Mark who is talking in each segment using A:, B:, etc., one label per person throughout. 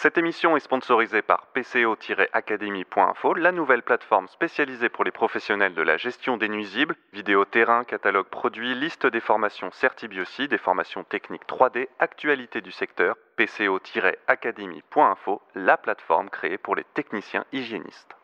A: Cette émission est sponsorisée par PCO-Academy.info, la nouvelle plateforme spécialisée pour les professionnels de la gestion des nuisibles, vidéo terrain, catalogue produits, liste des formations Certibiosi, des formations techniques 3D, actualité du secteur, PCO-Academy.info, la plateforme créée pour les techniciens hygiénistes.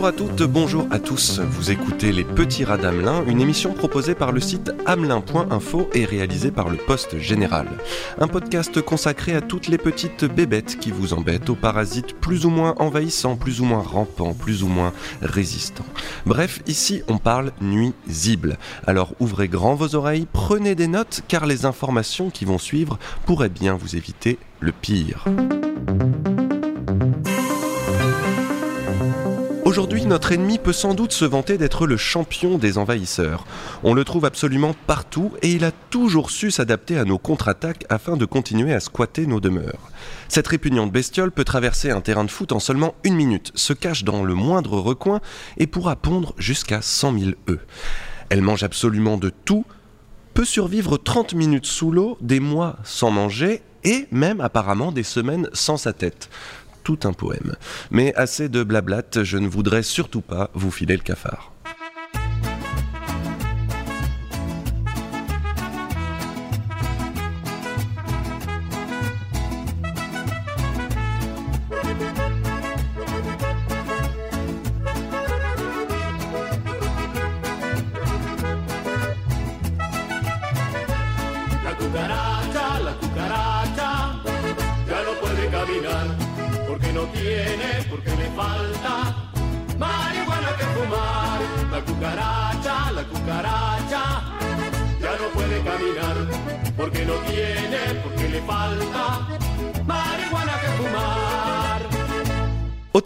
A: Bonjour à toutes, bonjour à tous. Vous écoutez Les Petits Rats d'Amelin, une émission proposée par le site amelin.info et réalisée par le Poste Général. Un podcast consacré à toutes les petites bébêtes qui vous embêtent, aux parasites plus ou moins envahissants, plus ou moins rampants, plus ou moins résistants. Bref, ici on parle nuisible. Alors ouvrez grand vos oreilles, prenez des notes, car les informations qui vont suivre pourraient bien vous éviter le pire. Aujourd'hui, notre ennemi peut sans doute se vanter d'être le champion des envahisseurs. On le trouve absolument partout et il a toujours su s'adapter à nos contre-attaques afin de continuer à squatter nos demeures. Cette répugnante bestiole peut traverser un terrain de foot en seulement une minute, se cache dans le moindre recoin et pourra pondre jusqu'à 100 000 œufs. Elle mange absolument de tout, peut survivre 30 minutes sous l'eau, des mois sans manger et même apparemment des semaines sans sa tête un poème. Mais assez de blablat, je ne voudrais surtout pas vous filer le cafard.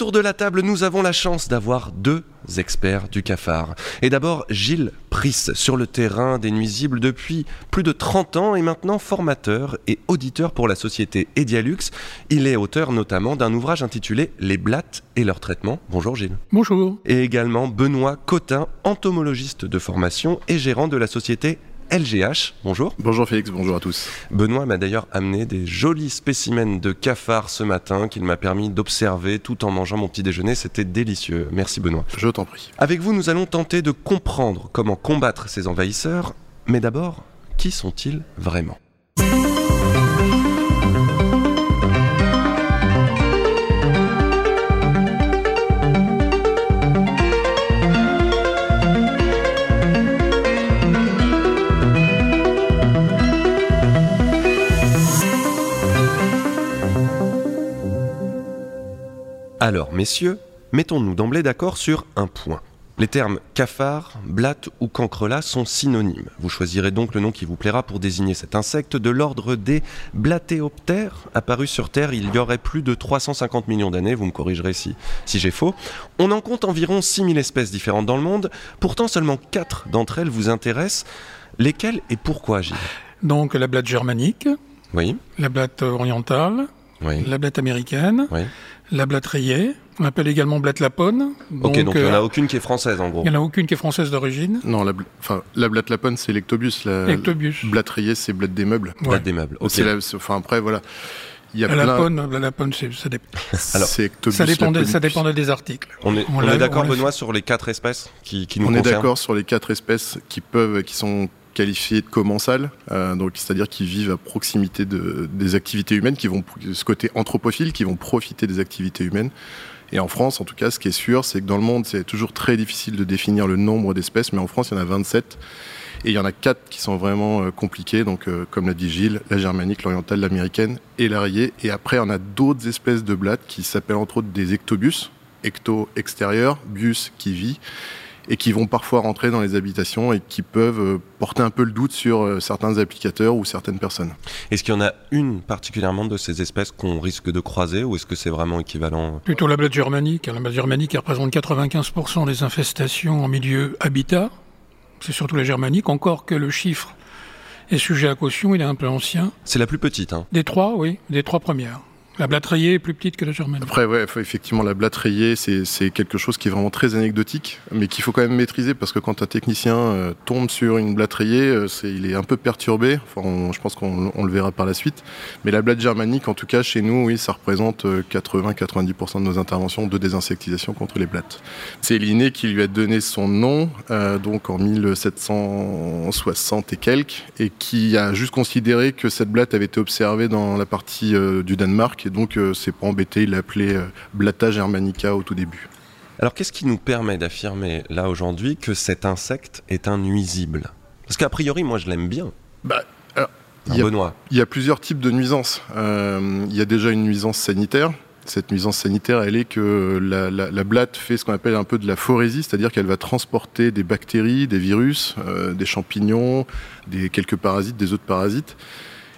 A: Autour de la table, nous avons la chance d'avoir deux experts du cafard. Et d'abord, Gilles Priss, sur le terrain des nuisibles depuis plus de 30 ans et maintenant formateur et auditeur pour la société Edialux. Il est auteur notamment d'un ouvrage intitulé Les blattes et leur traitement. Bonjour Gilles.
B: Bonjour.
A: Et également Benoît Cotin, entomologiste de formation et gérant de la société LGH. Bonjour.
C: Bonjour Félix, bonjour à tous.
A: Benoît m'a d'ailleurs amené des jolis spécimens de cafards ce matin qu'il m'a permis d'observer tout en mangeant mon petit déjeuner. C'était délicieux. Merci Benoît.
C: Je t'en prie.
A: Avec vous, nous allons tenter de comprendre comment combattre ces envahisseurs. Mais d'abord, qui sont-ils vraiment? Alors, messieurs, mettons-nous d'emblée d'accord sur un point. Les termes cafard, blatte ou cancrelat sont synonymes. Vous choisirez donc le nom qui vous plaira pour désigner cet insecte de l'ordre des blatéoptères, apparu sur Terre il y aurait plus de 350 millions d'années, vous me corrigerez si, si j'ai faux. On en compte environ 6000 espèces différentes dans le monde, pourtant seulement 4 d'entre elles vous intéressent. Lesquelles et pourquoi, Gilles?
B: Donc la blatte germanique,
A: Oui,
B: la blatte orientale,
A: oui,
B: la blatte américaine,
A: oui.
B: la blatte rayée, on appelle également blatte lapone.
A: Ok, donc il n'y en a
B: euh,
A: aucune qui est française en gros.
B: il n'y en a aucune qui est française d'origine.
C: Non, la, bl- enfin, la blatte lapone, c'est l'ectobus. La
B: Ectobus.
C: blatte rayée, c'est blatte des meubles.
A: Blatte des meubles. Ok.
C: La- enfin, après, voilà. Il y a
B: La
C: plein.
B: lapone, la lapone, c'est- ça, dé-
A: Alors,
C: c'est ectobus.
B: ça, dépendait, ça dépendait des articles.
A: On est,
B: On
A: on
B: l'a-
A: est d'accord, Benoît, sur les quatre espèces qui, qui nous
C: On est d'accord sur les quatre espèces qui peuvent, qui sont qualifiées de commensales, euh, donc c'est-à-dire qui vivent à proximité de, des activités humaines, qui vont ce côté anthropophile, qui vont profiter des activités humaines. Et en France, en tout cas, ce qui est sûr, c'est que dans le monde, c'est toujours très difficile de définir le nombre d'espèces, mais en France, il y en a 27. Et il y en a quatre qui sont vraiment euh, compliqués, donc euh, comme l'a dit Gilles, la germanique, l'orientale, l'américaine et la. Et après, on a d'autres espèces de blattes qui s'appellent entre autres des ectobus, ecto extérieur, bus qui vit, et qui vont parfois rentrer dans les habitations et qui peuvent euh, porter un peu le doute sur euh, certains applicateurs ou certaines personnes.
A: Est-ce qu'il y en a une particulièrement de ces espèces qu'on risque de croiser ou est-ce que c'est vraiment équivalent
B: Plutôt la blatte germanique. La blatte germanique qui représente 95% des infestations en milieu habitat. C'est surtout la germanique, encore que le chiffre est sujet à caution, il est un peu ancien.
A: C'est la plus petite. Hein.
B: Des trois, oui, des trois premières. La blatte rayée est plus petite que la germanique.
C: Après, effectivement, la blatte rayée, c'est quelque chose qui est vraiment très anecdotique, mais qu'il faut quand même maîtriser parce que quand un technicien euh, tombe sur une blatte rayée, euh, il est un peu perturbé. Enfin, je pense qu'on le verra par la suite. Mais la blatte germanique, en tout cas, chez nous, oui, ça représente 80-90% euh, de nos interventions de désinsectisation contre les blattes. C'est Linné qui lui a donné son nom, donc en 1760 et quelques, et qui a juste considéré que cette blatte avait été observée dans la partie du Danemark et donc euh, c'est pas embêté, il l'a appelé euh, Blatta germanica au tout début.
A: Alors qu'est-ce qui nous permet d'affirmer là aujourd'hui que cet insecte est un nuisible? Parce qu'a priori, moi je l'aime bien.
C: Bah, il, y a, il y a plusieurs types de nuisances. Euh, il y a déjà une nuisance sanitaire. Cette nuisance sanitaire, elle est que la, blatte fait ce qu'on appelle un peu de la phorésie, c'est-à-dire qu'elle va transporter des bactéries, des virus, des champignons, des, quelques parasites, des autres parasites.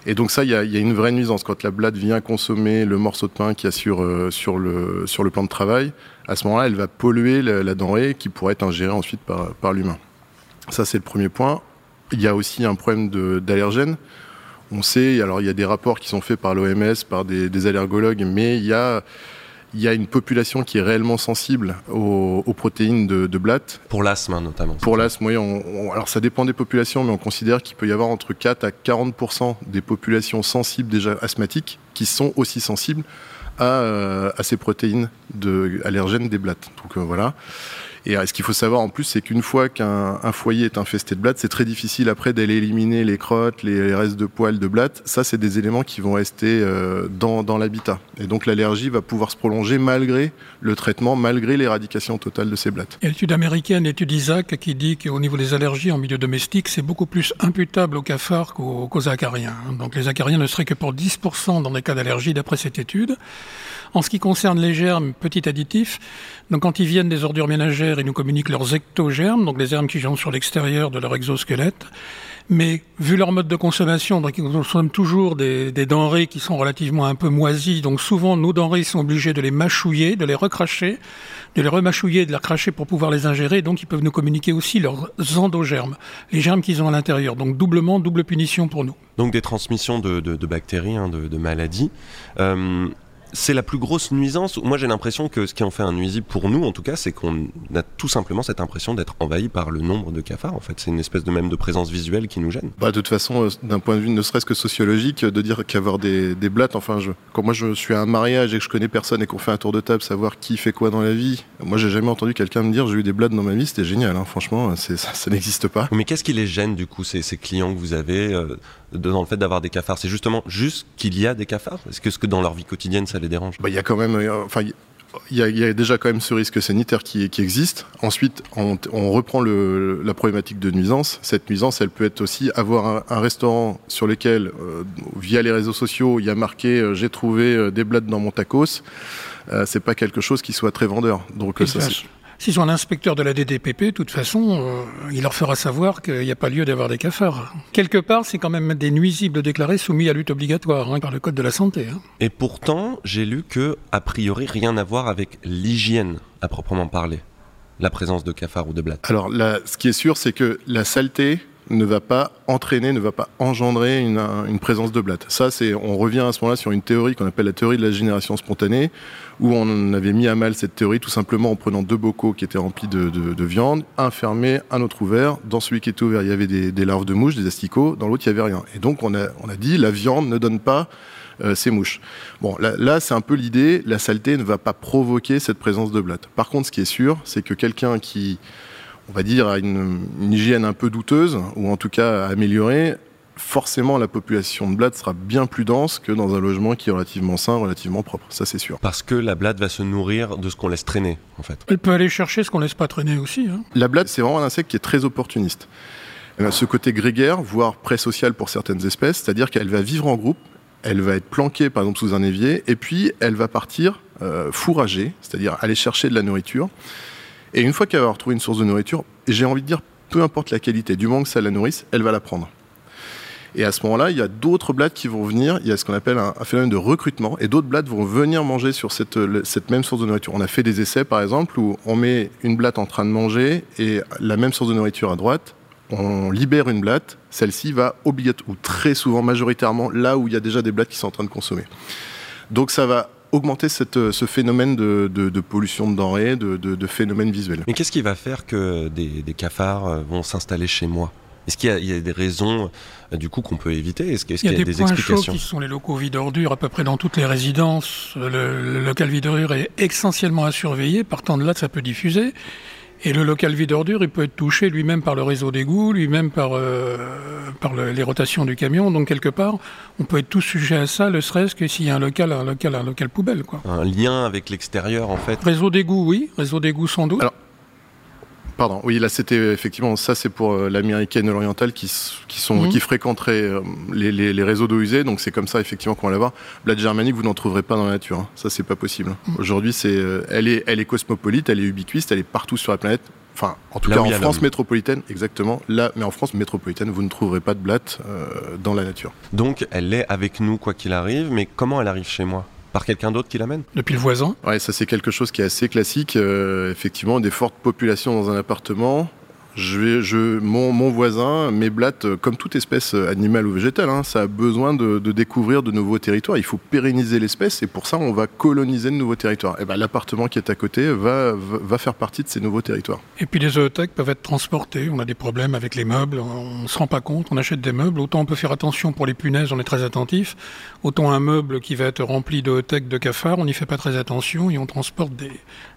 C: Et donc ça, il y a, une vraie nuisance. Quand la blatte vient consommer le morceau de pain qu'il y a sur, euh, sur, le, plan de travail, à ce moment-là, elle va polluer la, denrée qui pourrait être ingérée ensuite par, l'humain. Ça, c'est le premier point. Il y a aussi un problème d'allergènes. On sait, alors il y a des rapports qui sont faits par l'OMS, par des allergologues, mais il y a il y a une population qui est réellement sensible aux, protéines de, de, blatte.
A: Pour l'asthme hein, notamment.
C: Pour l'asthme, oui. alors ça dépend des populations, mais on considère qu'il peut y avoir entre 4 à 40% des populations sensibles déjà asthmatiques qui sont aussi sensibles à, euh, à ces protéines de, allergènes des blattes. Donc euh, voilà. Et euh, ce qu'il faut savoir en plus, c'est qu'une fois qu'un foyer est infesté de blattes, c'est très difficile après d'aller éliminer les crottes, les, restes de poils de blattes. Ça, c'est des éléments qui vont rester euh, dans, l'habitat. Et donc l'allergie va pouvoir se prolonger malgré le traitement, malgré l'éradication totale de ces blattes.
B: L'étude américaine, l'étude Isaac, qui dit qu'au niveau des allergies en milieu domestique, c'est beaucoup plus imputable aux cafards qu'aux acariens. Donc les acariens ne seraient que pour 10% dans des cas d'allergie d'après cette étude. En ce qui concerne les germes, petit additif, donc quand ils viennent des ordures ménagères, ils nous communiquent leurs ectogermes, donc les germes qui sont sur l'extérieur de leur exosquelette. Mais vu leur mode de consommation, donc ils consomment toujours des, denrées qui sont relativement un peu moisies. Donc souvent, nos denrées sont obligées de les mâchouiller, de les recracher, de les remâchouiller, de les recracher pour pouvoir les ingérer. Donc ils peuvent nous communiquer aussi leurs endogermes, les germes qu'ils ont à l'intérieur. Donc doublement, double punition pour nous.
A: Donc des transmissions de, bactéries, hein, de, maladies. Euh, c'est la plus grosse nuisance. Moi, j'ai l'impression que ce qui en fait un nuisible pour nous, en tout cas, c'est qu'on a tout simplement cette impression d'être envahi par le nombre de cafards. En fait, c'est une espèce de même de présence visuelle qui nous gêne.
C: Bah, de toute façon, euh, d'un point de vue ne serait-ce que sociologique, de dire qu'avoir des, des, blattes, enfin, je, quand moi je suis à un mariage et que je connais personne et qu'on fait un tour de table, savoir qui fait quoi dans la vie, moi, j'ai jamais entendu quelqu'un me dire j'ai eu des blattes dans ma vie, c'était génial. Hein. Franchement, ça, ça n'existe pas.
A: Mais qu'est-ce qui les gêne du coup, ces, ces clients que vous avez euh, dans le fait d'avoir des cafards? C'est justement juste qu'il y a des cafards? Est-ce que, que dans leur vie quotidienne, ça les dérange
C: bah, Il y a quand même, euh, enfin, il y, a, déjà quand même ce risque sanitaire qui, existe. Ensuite, on, reprend la problématique de nuisance. Cette nuisance, elle peut être aussi avoir un, restaurant sur lequel, euh, via les réseaux sociaux, il y a marqué euh, j'ai trouvé des blattes dans mon tacos. c'est pas quelque chose qui soit très vendeur.
B: Donc ça, S'ils sont un inspecteur de la DDPP, de toute façon, euh, il leur fera savoir qu'il n'y a pas lieu d'avoir des cafards. Quelque part, c'est quand même des nuisibles déclarés soumis à lutte obligatoire hein, par le Code de la santé. Hein.
A: Et pourtant, j'ai lu que, a priori, rien à voir avec l'hygiène à proprement parler, la présence de cafards ou de blattes.
C: Alors là, ce qui est sûr, c'est que la saleté ne va pas entraîner, ne va pas engendrer une, présence de blattes. Ça, c'est, on revient à ce moment-là sur une théorie qu'on appelle la théorie de la génération spontanée, où on avait mis à mal cette théorie tout simplement en prenant deux bocaux qui étaient remplis de, viande, un fermé, un autre ouvert. Dans celui qui était ouvert, il y avait des, larves de mouches, des asticots. Dans l'autre, il n'y avait rien. Et donc, on a, on a dit, la viande ne donne pas euh, ces mouches. Bon, là, là c'est un peu l'idée. La saleté ne va pas provoquer cette présence de blattes. Par contre, ce qui est sûr, c'est que quelqu'un qui on va dire, à une, hygiène un peu douteuse, ou en tout cas améliorée, forcément la population de blattes sera bien plus dense que dans un logement qui est relativement sain, relativement propre. Ça, c'est sûr.
A: Parce que la blatte va se nourrir de ce qu'on laisse traîner, en fait.
B: Elle peut aller chercher ce qu'on laisse pas traîner aussi. Hein.
C: La blatte, c'est vraiment un insecte qui est très opportuniste. Elle a ce côté grégaire, voire pré-social pour certaines espèces, c'est-à-dire qu'elle va vivre en groupe, elle va être planquée par exemple sous un évier, et puis elle va partir euh, fourrager, c'est-à-dire aller chercher de la nourriture. Et une fois qu'elle va retrouvé une source de nourriture, j'ai envie de dire, peu importe la qualité, du moment que ça la nourrisse, elle va la prendre. Et à ce moment-là, il y a d'autres blattes qui vont venir, il y a ce qu'on appelle un, phénomène de recrutement, et d'autres blattes vont venir manger sur cette, cette, même source de nourriture. On a fait des essais, par exemple, où on met une blatte en train de manger et la même source de nourriture à droite, on libère une blatte, celle-ci va obligatoirement, ou très souvent majoritairement, là où il y a déjà des blattes qui sont en train de consommer. Donc ça va augmenter cette, ce phénomène de, de, de, pollution de denrées, de, de phénomènes visuels.
A: Mais qu'est-ce qui va faire que des, des cafards euh, vont s'installer chez moi? Est-ce qu'il y, y, a des raisons euh, du coup qu'on peut éviter? Est-ce qu'il
B: y,
A: a,
B: des,
A: des
B: points
A: explications?
B: chauds qui sont les locaux vides d'ordures à peu près dans toutes les résidences. Le, le local vide d'ordures est essentiellement à surveiller. Partant de là, ça peut diffuser. Et le local vide d'ordures, il peut être touché lui-même par le réseau d'égout, lui-même par, euh, par le, les rotations du camion. Donc quelque part, on peut être tous sujet à ça, ne serait-ce que s'il y a un local, un local, un local poubelle. Quoi.
A: Un lien avec l'extérieur, en fait.
B: Réseau d'égout, oui. Réseau d'égout, sans doute.
C: Alors, Pardon, oui, là c'était effectivement ça, c'est pour euh, l'américaine et l'orientale qui, qui, sont,
B: Mhm.
C: qui fréquenteraient euh, les, les, les réseaux d'eau usée, donc c'est comme ça effectivement qu'on va l'avoir. Blade germanique, vous n'en trouverez pas dans la nature, hein. ça c'est pas possible.
B: Mhm.
C: Aujourd'hui, c'est, euh, elle, est, elle est cosmopolite, elle est ubiquiste, elle est partout sur la planète. Enfin, en tout
A: Là
C: cas en France métropolitaine, exactement. Là, mais en France métropolitaine, vous ne trouverez pas de blatte euh, dans la nature.
A: Donc elle est avec nous quoi qu'il arrive, mais comment elle arrive chez moi? Par quelqu'un d'autre qui l'amène
B: Depuis le voisin?
C: Ouais, ça c'est quelque chose qui est assez classique. Euh, effectivement, des fortes populations dans un appartement. Je vais, je, mon, mon voisin, mes blattes, euh, comme toute espèce euh, animale ou végétale, hein, ça a besoin de, de découvrir de nouveaux territoires. Il faut pérenniser l'espèce et pour ça, on va coloniser de nouveaux territoires. Et ben, l'appartement qui est à côté va, faire partie de ces nouveaux territoires.
B: Et puis les zoothèques peuvent être transportés. On a des problèmes avec les meubles. On ne se rend pas compte. On achète des meubles. Autant on peut faire attention pour les punaises, on est très attentif. Autant un meuble qui va être rempli de de cafards, on n'y fait pas très attention et on transporte des,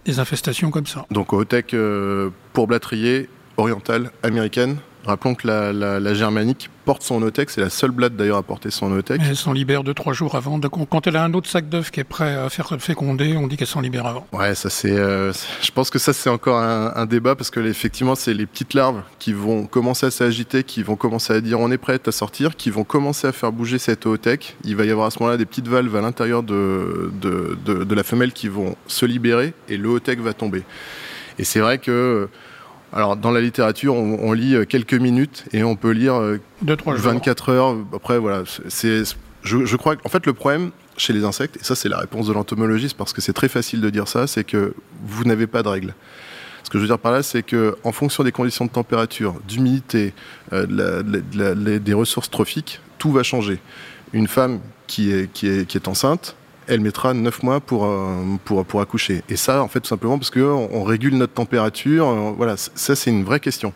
B: des infestations comme ça.
C: Donc, tech euh, pour blatterie orientale américaine. Rappelons que la, la, la germanique porte son otec, c'est la seule blatte d'ailleurs à porter son otec.
B: Elle s'en libère deux, trois jours avant. Quand elle a un autre sac d'œufs qui est prêt à faire féconder, on dit qu'elle s'en libère avant.
C: Ouais, ça c'est. Euh, je pense que ça c'est encore un, un, débat parce que effectivement c'est les petites larves qui vont commencer à s'agiter, qui vont commencer à dire on est prête à sortir, qui vont commencer à faire bouger cette ootech. Il va y avoir à ce moment-là des petites valves à l'intérieur de, de, la femelle qui vont se libérer et le va tomber. Et c'est vrai que alors, dans la littérature, on, on, lit quelques minutes et on peut lire
B: Deux, trois
C: 24 heures. Après, voilà, c'est, je, je crois qu'en fait, le problème chez les insectes, et ça, c'est la réponse de l'entomologiste parce que c'est très facile de dire ça, c'est que vous n'avez pas de règles. Ce que je veux dire par là, c'est que en fonction des conditions de température, d'humidité, euh, de de des ressources trophiques, tout va changer. Une femme qui est, qui est, qui est enceinte, elle mettra 9 mois pour, euh, pour, pour accoucher. Et ça, en fait, tout simplement parce qu'on on régule notre température. Euh, voilà, ça, c'est une vraie question.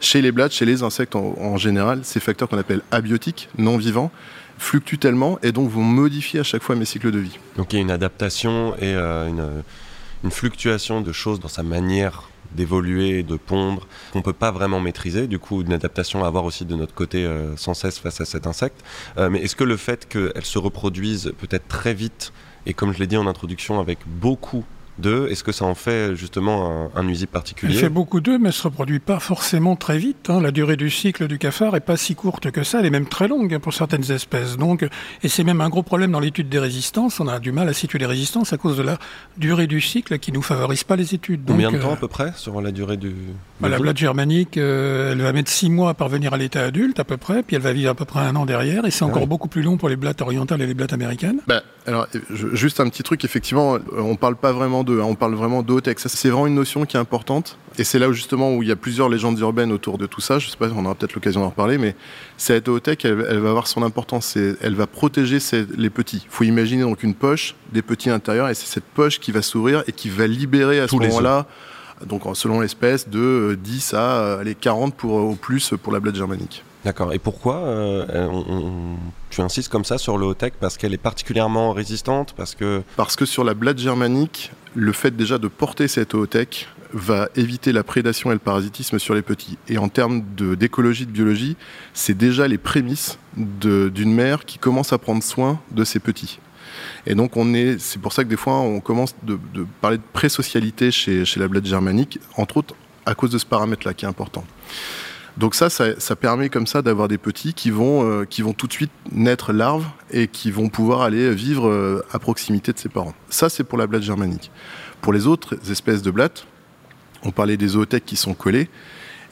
C: Chez les blattes, chez les insectes en, en général, ces facteurs qu'on appelle abiotiques, non vivants, fluctuent tellement et donc vont modifier à chaque fois mes cycles de vie.
A: Donc il y a une adaptation et euh, une, une, fluctuation de choses dans sa manière d'évoluer, de pondre, qu'on peut pas vraiment maîtriser, du coup une adaptation à avoir aussi de notre côté euh, sans cesse face à cet insecte. Euh, mais est-ce que le fait qu'elle se reproduise peut-être très vite, et comme je l'ai dit en introduction, avec beaucoup d'œufs, est-ce que ça en fait justement un, un nuisible particulier
B: Elle fait beaucoup d'œufs, mais ne se reproduit pas forcément très vite. Hein. La durée du cycle du cafard n'est pas si courte que ça, elle est même très longue pour certaines espèces. Donc, et c'est même un gros problème dans l'étude des résistances. On a du mal à situer les résistances à cause de la durée du cycle qui ne nous favorise pas les études. Donc,
A: Combien de temps euh, à peu près sur la durée du...
B: Bah, la blatte germanique, euh, elle va mettre six mois à parvenir à l'état adulte à peu près, puis elle va vivre à peu près un an derrière, et c'est encore ah oui. beaucoup plus long pour les blattes orientales et les blattes américaines.
C: Bah, alors, juste un petit truc, effectivement, on parle pas vraiment de, on parle vraiment d'OTEC. C'est vraiment une notion qui est importante. Et c'est là où justement où il y a plusieurs légendes urbaines autour de tout ça. Je sais pas, on aura peut-être l'occasion d'en reparler, mais cette OTEC, elle, elle, va avoir son importance. Elle va protéger les petits. Il faut imaginer donc une poche, des petits intérieurs, et c'est cette poche qui va s'ouvrir et qui va libérer à
A: Tous
C: ce moment-là, donc selon l'espèce, de 10 à les 40 pour, au plus pour la blatte germanique.
A: D'accord. Et pourquoi euh, on, on, tu insistes comme ça sur le tech? Parce qu'elle est particulièrement résistante Parce que
C: parce que sur la blatte germanique, le fait déjà de porter cette tech va éviter la prédation et le parasitisme sur les petits. Et en termes d'écologie, de, biologie, c'est déjà les prémices d'une mère qui commence à prendre soin de ses petits. Et donc on est, c'est pour ça que des fois on commence de, parler de présocialité chez, chez la blatte germanique, entre autres à cause de ce paramètre-là qui est important. Donc ça, ça, permet comme ça d'avoir des petits qui vont, euh, qui vont tout de suite naître larves et qui vont pouvoir aller vivre euh, à proximité de ses parents. Ça, c'est pour la blatte germanique. Pour les autres espèces de blattes, on parlait des zoothèques qui sont collées.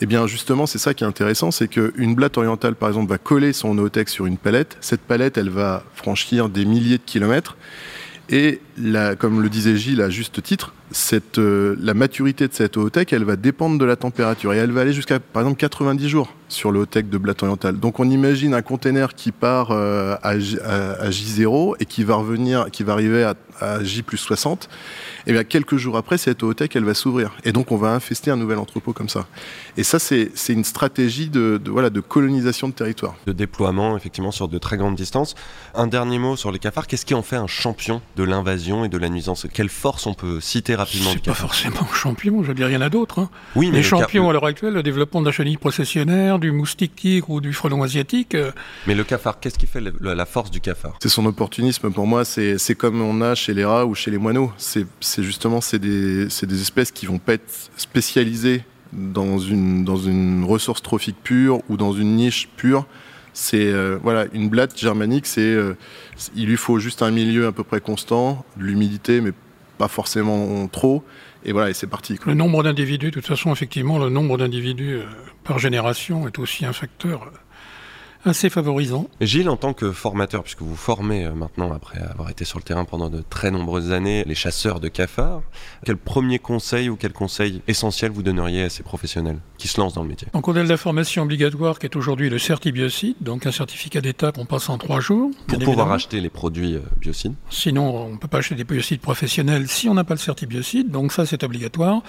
C: Eh bien, justement, c'est ça qui est intéressant, c'est qu'une blatte orientale, par exemple, va coller son zoothèque sur une palette. Cette palette, elle va franchir des milliers de kilomètres. Et comme le disait Gilles à juste titre, euh, la maturité de cette ootech, elle va dépendre de la température et elle va aller jusqu'à, par exemple, 90 jours sur ootech de Blatt Oriental. Donc on imagine un container qui part euh, à, à, J0 et qui va revenir, qui va arriver à, à J plus 60. Et bien quelques jours après, cette ootech, elle va s'ouvrir. Et donc on va infester un nouvel entrepôt comme ça. Et ça, c'est une stratégie de, de colonisation de territoire.
A: De déploiement, effectivement, sur de très grandes distances. Un dernier mot sur les cafards. Qu'est-ce qui en fait un champion de l'invasion et de la nuisance? Quelle force on peut citer rapidement
B: C'est pas forcément un champion, je veux dire, il y en a d'autres. Hein.
A: Oui, mais
B: les champions à l'heure actuelle, le développement de la chenille processionnaire, du moustique tigre ou du frelon asiatique. Euh...
A: Mais le cafard, qu'est-ce qui fait le, la force du cafard?
C: C'est son opportunisme pour moi. C'est comme on a chez les rats ou chez les moineaux. C'est justement c'est des, des espèces qui vont pas être spécialisées dans une, dans une ressource trophique pure ou dans une niche pure. C'est euh, voilà une blatte germanique, c'est euh, il lui faut juste un milieu à peu près constant, de l'humidité mais pas forcément trop. Et voilà, et c'est parti.
B: Le nombre d'individus, de toute façon, effectivement, le nombre d'individus euh, par génération est aussi un facteur assez favorisant.
A: Gilles, en tant que formateur, puisque vous formez maintenant, après avoir été sur le terrain pendant de très nombreuses années, les chasseurs de cafards, quel premier conseil ou quel conseil essentiel vous donneriez à ces professionnels qui se lancent dans le métier?
B: Donc on a de la formation obligatoire qui est aujourd'hui le certibiocide, donc un certificat d'État qu'on passe en trois jours.
A: Pour pouvoir évidemment. acheter les produits biocides
B: Sinon, on ne peut pas acheter des biocides professionnels si on n'a pas le certibiocide, donc ça c'est obligatoire.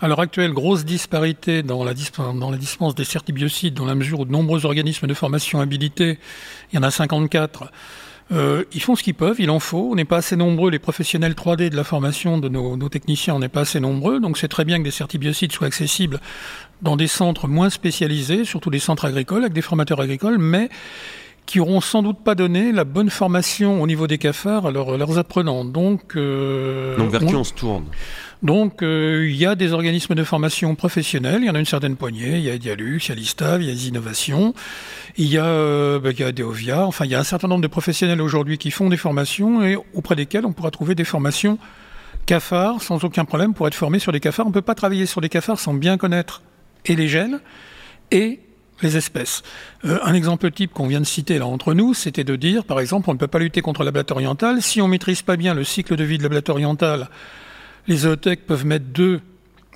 B: À l'heure actuelle, grosse disparité dans la, dispense des certibiocides, dans la mesure où de nombreux organismes de formation habilités, il y en a 54, euh, ils font ce qu'ils peuvent, il en faut. On n'est pas assez nombreux, les professionnels 3D de la formation de nos, nos techniciens, on n'est pas assez nombreux. Donc c'est très bien que des certibiocides soient accessibles dans des centres moins spécialisés, surtout des centres agricoles, avec des formateurs agricoles, mais qui auront sans doute pas donné la bonne formation au niveau des cafards à leurs, leurs apprenants. Donc, euh,
A: Donc vers qui on se tourne?
B: Donc, euh, il y a des organismes de formation professionnels, il y en a une certaine poignée, il y a Dialux, il y a l'ISTAV, il y a les innovations, il y a, euh, y a Deovia, enfin, il y a un certain nombre de professionnels aujourd'hui qui font des formations et auprès desquels on pourra trouver des formations cafards sans aucun problème pour être formé sur les cafards. On ne peut pas travailler sur les cafards sans bien connaître et les gènes et les espèces. Euh, un exemple type qu'on vient de citer là entre nous, c'était de dire, par exemple, on ne peut pas lutter contre la blatte orientale si on maîtrise pas bien le cycle de vie de la blatte orientale les zootechs peuvent mettre deux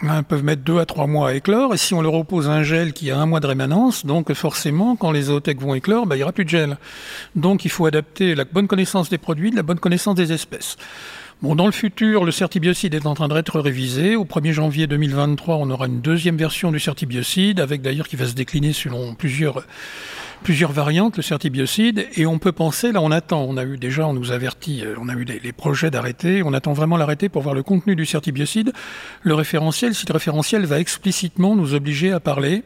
B: hein, peuvent mettre deux à trois mois à éclore, et si on leur oppose un gel qui a un mois de rémanence, donc forcément, quand les zootechs vont éclore, bah, il n'y aura plus de gel. Donc il faut adapter la bonne connaissance des produits, la bonne connaissance des espèces. Bon, dans le futur, le certibiocide est en train d'être révisé. Au 1er janvier 2023, on aura une deuxième version du certibiocide, avec d'ailleurs qui va se décliner selon plusieurs plusieurs variantes, le certibiocide, et on peut penser, là on attend, on a eu déjà, on nous avertit, on a eu les, projets d'arrêter, on attend vraiment l'arrêter pour voir le contenu du certibiocide, le référentiel, si le référentiel va explicitement nous obliger à parler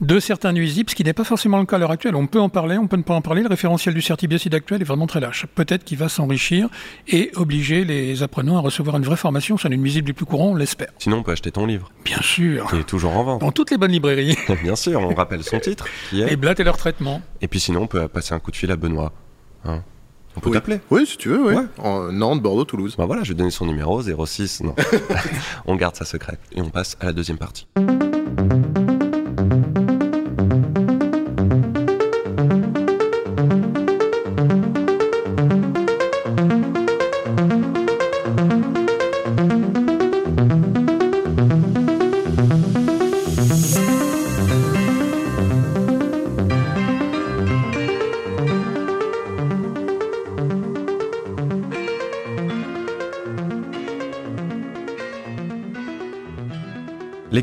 B: de certains nuisibles, ce qui n'est pas forcément le cas à l'heure actuelle. On peut en parler, on peut ne pas en parler. Le référentiel du certibiocide actuel est vraiment très lâche. Peut-être qu'il va s'enrichir et obliger les apprenants à recevoir une vraie formation sur une nuisible les plus courants, on l'espère.
A: Sinon, on peut acheter ton livre.
B: Bien sûr.
A: Qui est toujours en vente.
B: Dans toutes les bonnes librairies.
A: Bien sûr, on rappelle son titre. Qui est...
B: Et Blatt et leur traitement.
A: Et puis sinon, on peut passer un coup de fil à Benoît. Hein on peut
C: oui.
A: t'appeler
C: Oui, si tu veux, oui. Ouais. En Nantes, Bordeaux, Toulouse.
A: Bah voilà, je vais donner son numéro, 06. Non. on garde ça secret. Et on passe à la deuxième partie.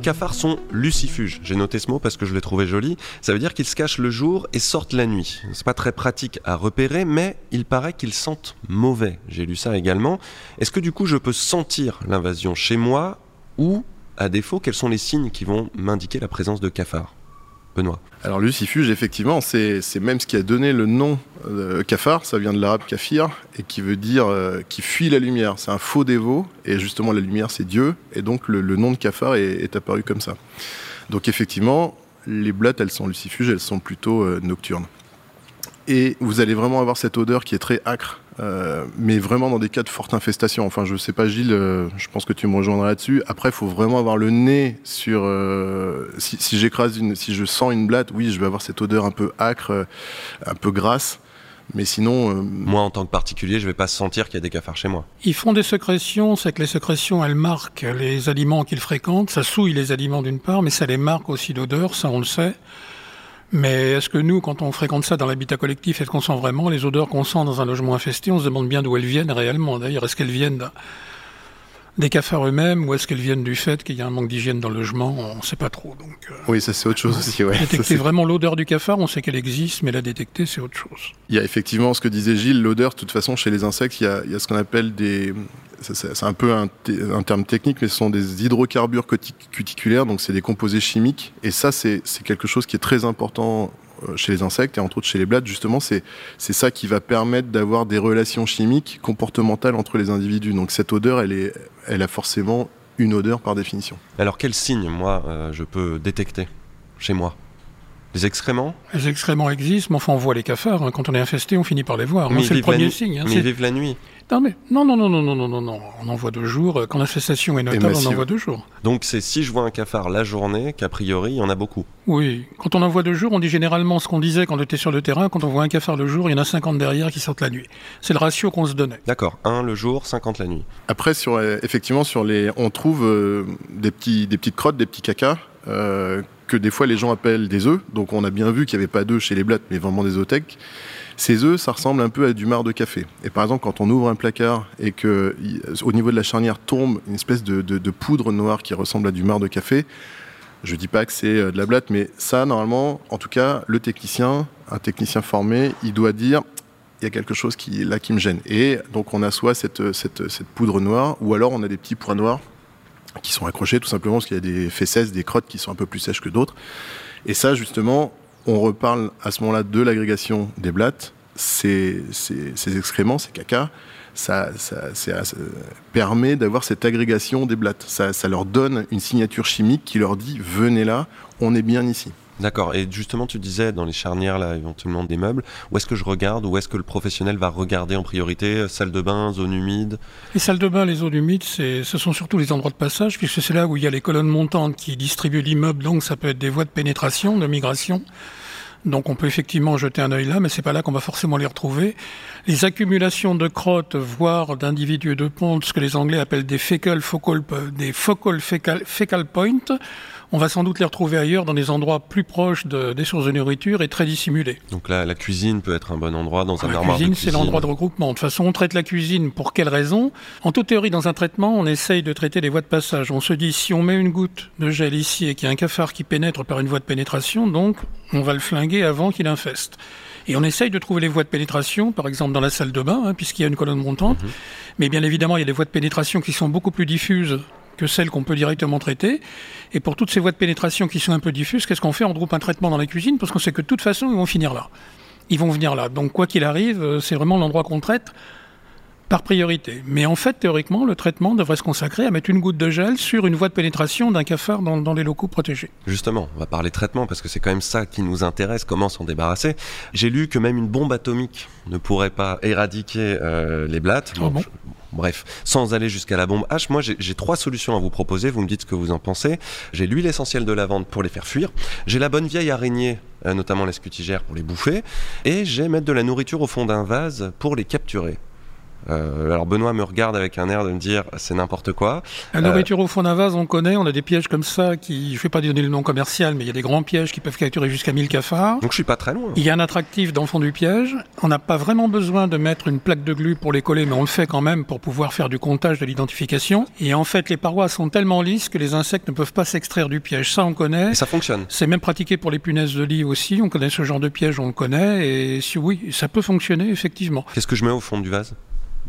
A: Cafards sont lucifuges. J'ai noté ce mot parce que je l'ai trouvé joli. Ça veut dire qu'ils se cachent le jour et sortent la nuit. C'est pas très pratique à repérer, mais il paraît qu'ils sentent mauvais. J'ai lu ça également. Est-ce que du coup je peux sentir l'invasion chez moi ou, à défaut, quels sont les signes qui vont m'indiquer la présence de cafards?
C: Alors lucifuge, effectivement, c'est même ce qui a donné le nom euh, cafard, ça vient de l'arabe kafir, et qui veut dire euh, qui fuit la lumière. C'est un faux dévot, et justement la lumière c'est Dieu, et donc le, nom de cafard est, apparu comme ça. Donc effectivement, les blattes, elles sont lucifuges, elles sont plutôt euh, nocturnes. Et vous allez vraiment avoir cette odeur qui est très acre, euh, mais vraiment dans des cas de forte infestation. Enfin, je sais pas, Gilles, euh, je pense que tu me rejoindras là-dessus. Après, il faut vraiment avoir le nez sur. Euh, si, si j'écrase une, si je sens une blatte, oui, je vais avoir cette odeur un peu acre, un peu grasse. Mais sinon, euh,
A: Moi, en tant que particulier, je vais pas sentir qu'il y a des cafards chez moi.
B: Ils font des sécrétions, c'est que les sécrétions, elles marquent les aliments qu'ils fréquentent. Ça souille les aliments d'une part, mais ça les marque aussi d'odeur, ça on le sait. Mais est-ce que nous, quand on fréquente ça dans l'habitat collectif, est-ce qu'on sent vraiment les odeurs qu'on sent dans un logement infesté? On se demande bien d'où elles viennent réellement. D'ailleurs, est-ce qu'elles viennent des cafards eux-mêmes ou est-ce qu'elles viennent du fait qu'il y a un manque d'hygiène dans le logement? On ne sait pas trop. Donc, euh,
C: oui, ça c'est autre chose aussi. Ouais.
B: Détecter vraiment l'odeur du cafard, on sait qu'elle existe, mais la détecter, c'est autre chose.
C: Il y a effectivement ce que disait Gilles, l'odeur, de toute façon, chez les insectes, il y a, il y a ce qu'on appelle des. C'est un peu un, terme technique, mais ce sont des hydrocarbures cuti- cuticulaires, donc c'est des composés chimiques. Et ça, c'est quelque chose qui est très important chez les insectes et entre autres chez les blattes, justement, c'est c'est ça qui va permettre d'avoir des relations chimiques comportementales entre les individus. Donc cette odeur, elle, est, elle a forcément une odeur par définition.
A: Alors, quel signe, moi, euh, je peux détecter chez moi? Les excréments?
B: Les excréments existent, mais enfin, on voit les cafards. hein. Quand on est infesté, on finit par les voir.
A: Ils
B: C'est le
A: la
B: premier signe. hein.
A: Mais
B: C'est-
A: ils vivent la nuit.
B: Non, mais non, non, non, non, non, non, non, non. On en voit deux jours. Euh, Quand l'infestation est notable, on en voit deux jours.
A: Donc, c'est si je vois un cafard la journée qu'a priori, il y en a beaucoup.
B: Oui. Quand on en voit deux jours, on dit généralement ce qu'on disait quand on était sur le terrain. Quand on voit un cafard le jour, il y en a 50 derrière qui sortent la nuit. C'est le ratio qu'on se donnait.
A: D'accord, un le jour, 50 la nuit.
C: Après, sur, euh, effectivement, sur les, on trouve euh, des, petits, des petites crottes, des petits cacas, euh, que des fois les gens appellent des œufs. Donc on a bien vu qu'il n'y avait pas d'œufs chez les blattes, mais vraiment des œufs tech. Ces œufs, ça ressemble un peu à du marc de café. Et par exemple, quand on ouvre un placard et que au niveau de la charnière tombe une espèce de, poudre noire qui ressemble à du marc de café, je dis pas que c'est euh, de la blatte, mais ça, normalement, en tout cas, le technicien, un technicien formé, il doit dire il y a quelque chose qui là qui me gêne. Et donc on a soit cette, cette, cette poudre noire, ou alors on a des petits points noirs qui sont accrochés tout simplement parce qu'il y a des fesses, des crottes qui sont un peu plus sèches que d'autres. Et ça, justement, on reparle à ce moment-là de l'agrégation des blattes. Ces, excréments, ces caca, ça, ça, ça permet d'avoir cette agrégation des blattes. Ça leur donne une signature chimique qui leur dit venez là, on est bien ici.
A: D'accord, et justement, tu disais dans les charnières, là, éventuellement des meubles, où est-ce que je regarde, où est-ce que le professionnel va regarder en priorité euh, Salle de bain, zone humide?
B: Les salles de bain, les zones humides, ce sont surtout les endroits de passage, puisque c'est là où il y a les colonnes montantes qui distribuent l'immeuble, donc ça peut être des voies de pénétration, de migration. Donc on peut effectivement jeter un œil là, mais c'est pas là qu'on va forcément les retrouver. Les accumulations de crottes, voire d'individus de pontes, ce que les Anglais appellent des fecal focal, des focal fecal, fecal points, on va sans doute les retrouver ailleurs, dans des endroits plus proches de- des sources de nourriture et très dissimulés.
A: Donc là, la cuisine peut être un bon endroit, dans un
B: La
A: armoire
B: cuisine,
A: de
B: c'est
A: cuisine.
B: l'endroit de regroupement. De toute façon, on traite la cuisine pour quelle raison? En toute théorie, dans un traitement, on essaye de traiter les voies de passage. On se dit, si on met une goutte de gel ici et qu'il y a un cafard qui pénètre par une voie de pénétration, donc on va le flinguer avant qu'il infeste. Et on essaye de trouver les voies de pénétration, par exemple dans la salle de bain, hein, puisqu'il y a une colonne montante. Mais bien évidemment, il y a des voies de pénétration qui sont beaucoup plus diffuses que celles qu'on peut directement traiter. Et pour toutes ces voies de pénétration qui sont un peu diffuses, qu'est-ce qu'on fait On groupe un traitement dans la cuisine parce qu'on sait que de toute façon, ils vont finir là. Ils vont venir là. Donc quoi qu'il arrive, euh, c'est vraiment l'endroit qu'on traite par priorité. Mais en fait, théoriquement, le traitement devrait se consacrer à mettre une goutte de gel sur une voie de pénétration d'un cafard dans, dans les locaux protégés.
A: Justement, on va parler traitement parce que c'est quand même ça qui nous intéresse, comment s'en débarrasser. J'ai lu que même une bombe atomique ne pourrait pas éradiquer euh, les blattes.
B: Ah bon
A: je- bref, sans aller jusqu'à la bombe H, moi j'ai j'ai trois solutions à vous proposer, vous me dites ce que vous en pensez. J'ai l'huile essentielle de lavande pour les faire fuir, j'ai la bonne vieille araignée, euh, notamment les scutigères pour les bouffer, et j'ai mettre de la nourriture au fond d'un vase pour les capturer. Euh, alors Benoît me regarde avec un air de me dire c'est n'importe quoi.
B: La nourriture au fond d'un vase, on connaît, on a des pièges comme ça qui, je ne vais pas donner le nom commercial, mais il y a des grands pièges qui peuvent capturer jusqu'à 1000 cafards.
A: Donc je suis pas très loin.
B: Il y a un attractif dans le fond du piège. On n'a pas vraiment besoin de mettre une plaque de glu pour les coller, mais on le fait quand même pour pouvoir faire du comptage de l'identification. Et en fait, les parois sont tellement lisses que les insectes ne peuvent pas s'extraire du piège. Ça, on connaît.
A: Et ça fonctionne.
B: C'est même pratiqué pour les punaises de lit aussi. On connaît ce genre de piège, on le connaît. Et si oui, ça peut fonctionner, effectivement.
A: Qu'est-ce que je mets au fond du vase?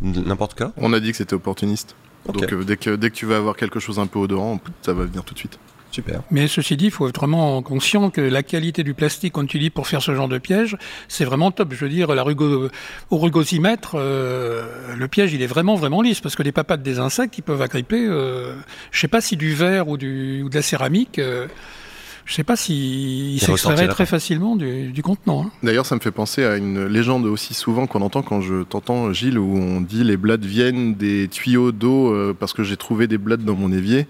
A: N'importe quoi
C: On a dit que c'était opportuniste. Donc euh, dès, que, dès que tu vas avoir quelque chose un peu odorant, ça va venir tout de suite.
A: Super.
B: Mais ceci dit, il faut être vraiment conscient que la qualité du plastique qu'on utilise pour faire ce genre de piège, c'est vraiment top. Je veux dire, la rugo, au rugosimètre, euh, le piège, il est vraiment, vraiment lisse. Parce que les papates des insectes, ils peuvent agripper, euh, je sais pas si du verre ou, du, ou de la céramique. euh, je ne sais pas s'il
A: Il
B: s'extrairait très facilement du, du contenant. hein.
C: D'ailleurs, ça me fait penser à une légende aussi souvent qu'on entend quand je t'entends, Gilles, où on dit les blattes viennent des tuyaux d'eau euh, parce que j'ai trouvé des blattes dans mon évier.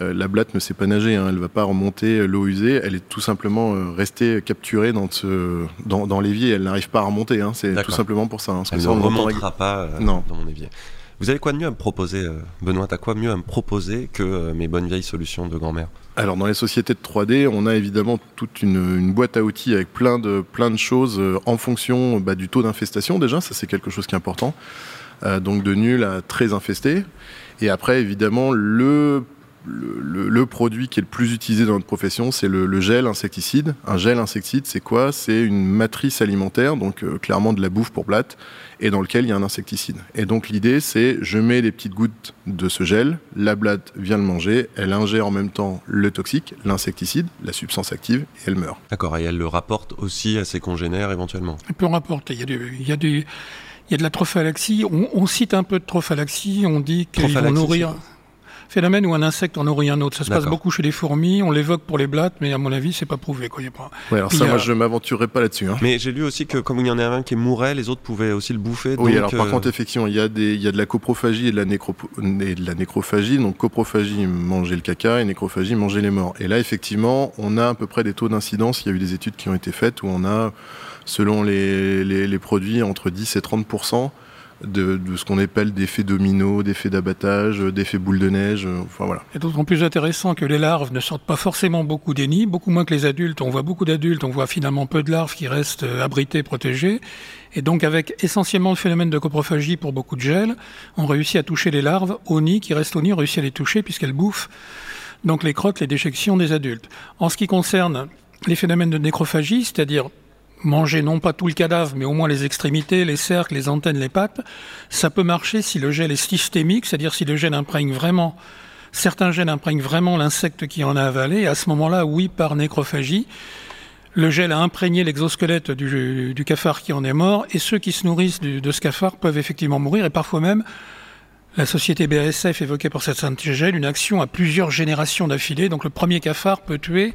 C: Euh, la blatte ne sait pas nager, hein, elle va pas remonter l'eau usée, elle est tout simplement euh, restée capturée dans, ce, dans, dans l'évier, elle n'arrive pas à remonter. hein, c'est tout simplement pour ça. hein, parce que
A: Elle ne
C: ça, on l'entend
A: remontera pas euh,
C: Non.
A: dans mon évier. Vous avez quoi de mieux à me proposer, Benoît T'as quoi mieux à me proposer que mes bonnes vieilles solutions de grand-mère?
C: Alors dans les sociétés de 3D, on a évidemment toute une, boîte à outils avec plein de, plein de choses euh, en fonction bah, du taux d'infestation déjà, ça c'est quelque chose qui est important. Euh, donc de nul à très infesté. Et après évidemment le, le, le- le produit qui est le plus utilisé dans notre profession, c'est le, le gel insecticide. Un gel insecticide, c'est quoi? C'est une matrice alimentaire, donc euh, clairement de la bouffe pour blatte, et dans lequel il y a un insecticide. Et donc l'idée, c'est je mets des petites gouttes de ce gel, la blatte vient le manger, elle ingère en même temps le toxique, l'insecticide, la substance active, et elle meurt.
A: D'accord, et elle le rapporte aussi à ses congénères éventuellement?
B: On peut en rapporter. Il y a, du, il y a, du, il y a de la trophalaxie. On, on cite un peu de trophalaxie. On dit qu'ils vont nourrir. Phénomène où un insecte en nourrit un autre. Ça se passe beaucoup chez les fourmis. On l'évoque pour les blattes, mais à mon avis, c'est pas prouvé. Quoi. Il y a pas...
C: Ouais, alors
B: Puis
C: ça,
B: il y a-
C: moi, je m'aventurerai pas là-dessus. hein.
A: Mais j'ai lu aussi que comme il y en avait un qui mourait, les autres pouvaient aussi le bouffer.
C: Oui,
A: donc,
C: alors par
A: euh,
C: contre, effectivement, il y, a des, il y a de la coprophagie et de la, nécropo- et de la nécrophagie. Donc, coprophagie, manger le caca, et nécrophagie, manger les morts. Et là, effectivement, on a à peu près des taux d'incidence. Il y a eu des études qui ont été faites où on a, selon les, les, les produits, entre 10 et 30 de, ce qu'on appelle d'effets domino, d'effets d'abattage, d'effets boule de neige. euh, Enfin, voilà.
B: C'est d'autant plus intéressant que les larves ne sortent pas forcément beaucoup des nids, beaucoup moins que les adultes. On voit beaucoup d'adultes, on voit finalement peu de larves qui restent euh, abritées, protégées. Et donc, avec essentiellement le phénomène de coprophagie pour beaucoup de gel, on réussit à toucher les larves au nid, qui restent au nid, on réussit à les toucher puisqu'elles bouffent donc les crottes, les déjections des adultes. En ce qui concerne les phénomènes de nécrophagie, c'est-à-dire manger non pas tout le cadavre, mais au moins les extrémités, les cercles, les antennes, les pattes, ça peut marcher si le gel est systémique, c'est-à-dire si le gel imprègne vraiment, certains gènes imprègnent vraiment l'insecte qui en a avalé, à ce moment-là, oui, par nécrophagie, le gel a imprégné l'exosquelette du, cafard qui en est mort, et ceux qui se nourrissent de ce cafard peuvent effectivement mourir, et parfois même, la société BASF évoquait pour cette synthèse une action à plusieurs générations d'affilée, donc le premier cafard peut tuer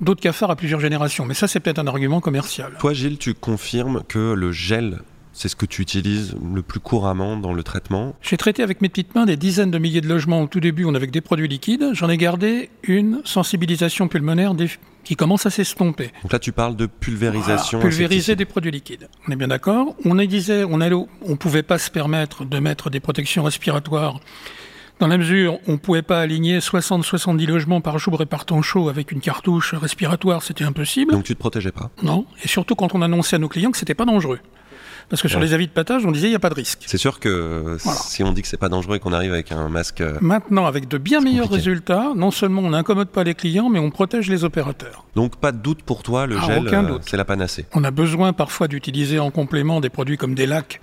B: d'autres cafards à plusieurs générations. Mais ça, c'est peut-être un argument commercial.
A: Toi, Gilles, tu confirmes que le gel, c'est ce que tu utilises le plus couramment dans le traitement?
B: J'ai traité avec mes petites mains des dizaines de milliers de logements au tout début, on avait des produits liquides. J'en ai gardé une sensibilisation pulmonaire des- qui commence à s'estomper.
A: Donc là, tu parles de pulvérisation.
B: Voilà, pulvériser des produits liquides. On est bien d'accord. On disait, on allait, on pouvait pas se permettre de mettre des protections respiratoires. Dans la mesure, on pouvait pas aligner 60-70 logements par jour répartant chaud avec une cartouche respiratoire, c'était impossible.
A: Donc tu te protégeais pas?
B: Non. Et surtout quand on annonçait à nos clients que c'était pas dangereux. Parce que sur
A: Ouais.
B: les avis de patage, on disait il n'y a pas de risque.
A: C'est sûr que
B: Voilà.
A: si on dit que c'est pas dangereux et qu'on arrive avec un masque, euh,
B: Maintenant, avec de bien meilleurs
A: compliqué.
B: résultats, non seulement on n'incommode pas les clients, mais on protège les opérateurs.
A: donc pas de doute pour toi, le
B: Ah,
A: gel, euh, c'est la panacée.
B: On a besoin parfois d'utiliser en complément des produits comme des lacs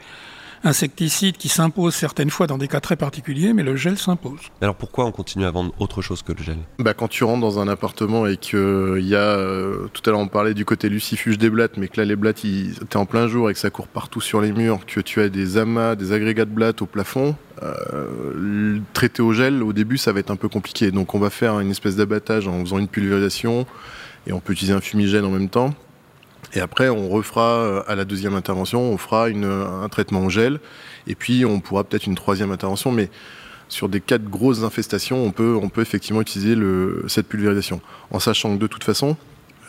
B: insecticides qui s'imposent certaines fois dans des cas très particuliers, mais le gel s'impose.
A: Alors pourquoi on continue à vendre autre chose que le gel?
C: Bah, quand tu rentres dans un appartement et que il y a, euh, tout à l'heure on parlait du côté lucifuge des blattes, mais que là les blattes, t'es en plein jour et que ça court partout sur les murs, que tu as des amas, des agrégats de blattes au plafond, euh, traiter au gel, au début ça va être un peu compliqué. Donc on va faire une espèce d'abattage en faisant une pulvérisation et on peut utiliser un fumigène en même temps. Et après, on refera euh, à la deuxième intervention, on fera une, un traitement au gel, et puis on pourra peut-être une troisième intervention, mais sur des cas de grosses infestations, on peut, on peut effectivement utiliser cette pulvérisation. En sachant que de toute façon,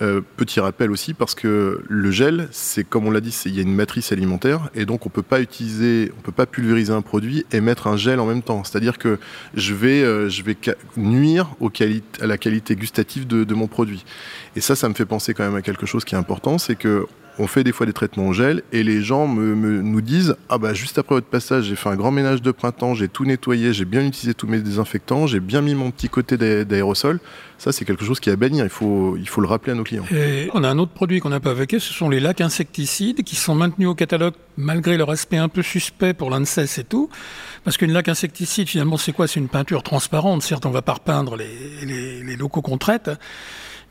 C: euh, petit rappel aussi, parce que le gel, c'est comme on l'a dit, il y a une matrice alimentaire, et donc on peut pas utiliser, on peut pas pulvériser un produit et mettre un gel en même temps. C'est-à-dire que je vais, euh, je vais nuire quali- à la qualité gustative de, de mon produit. Et ça, ça me fait penser quand même à quelque chose qui est important, c'est que on fait des fois des traitements au gel et les gens me, nous disent ah bah juste après votre passage j'ai fait un grand ménage de printemps j'ai tout nettoyé j'ai bien utilisé tous mes désinfectants j'ai bien mis mon petit côté d'a- d'aérosol ça c'est quelque chose qui est à bannir il faut il faut le rappeler à nos clients
B: Et on a un autre produit qu'on n'a pas évoqué, ce sont les lacs insecticides qui sont maintenus au catalogue malgré leur aspect un peu suspect pour l'ANSES et tout. Parce qu'une lac insecticide, finalement, c'est quoi? C'est une peinture transparente. Certes, on va pas repeindre les, les, les locaux qu'on traite,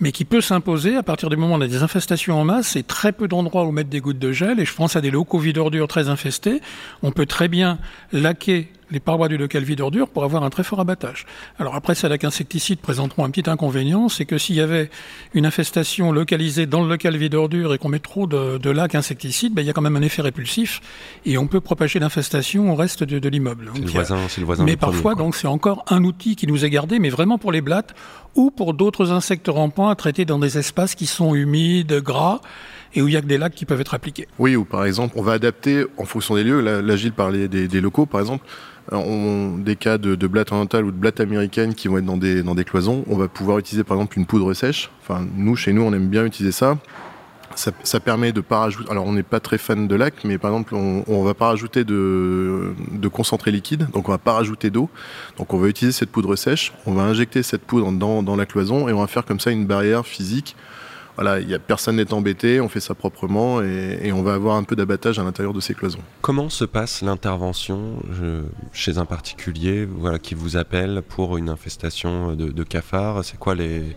B: mais qui peut s'imposer à partir du moment où on a des infestations en masse et très peu d'endroits où mettre des gouttes de gel. Et je pense à des locaux vides ordures très infestés. On peut très bien laquer les parois du local vide ordure pour avoir un très fort abattage. Alors après, ça, lacs insecticides présenteront un petit inconvénient, c'est que s'il y avait une infestation localisée dans le local vide ordure et qu'on met trop de, de lacs insecticides, ben, il y a quand même un effet répulsif et on peut propager l'infestation au reste de, de l'immeuble.
A: C'est le
B: a-
A: voisin, c'est le voisin
B: mais
A: premier,
B: parfois, donc, c'est encore un outil qui nous est gardé, mais vraiment pour les blattes ou pour d'autres insectes rampants à traiter dans des espaces qui sont humides, gras, et où il y a que des lacs qui peuvent être appliqués.
C: Oui, ou par exemple, on va adapter en fonction des lieux. Là, là, Gilles parlait des, des locaux, par exemple. Des cas de, de blattes orientales ou de blattes américaines qui vont être dans des, dans des cloisons, on va pouvoir utiliser par exemple une poudre sèche. Enfin, nous, chez nous, on aime bien utiliser ça. Ça, permet de pas rajouter. Alors, on n'est pas très fan de lac, mais par exemple, on, on va pas rajouter de, de concentré liquide, donc on va pas rajouter d'eau. Donc, on va utiliser cette poudre sèche. On va injecter cette poudre dans, dans la cloison et on va faire comme ça une barrière physique voilà, y a personne n'est embêté, on fait ça proprement et, et on va avoir un peu d'abattage à l'intérieur de ces cloisons.
A: Comment se passe l'intervention je- chez un particulier voilà, qui vous appelle pour une infestation de, de cafards? C'est quoi les...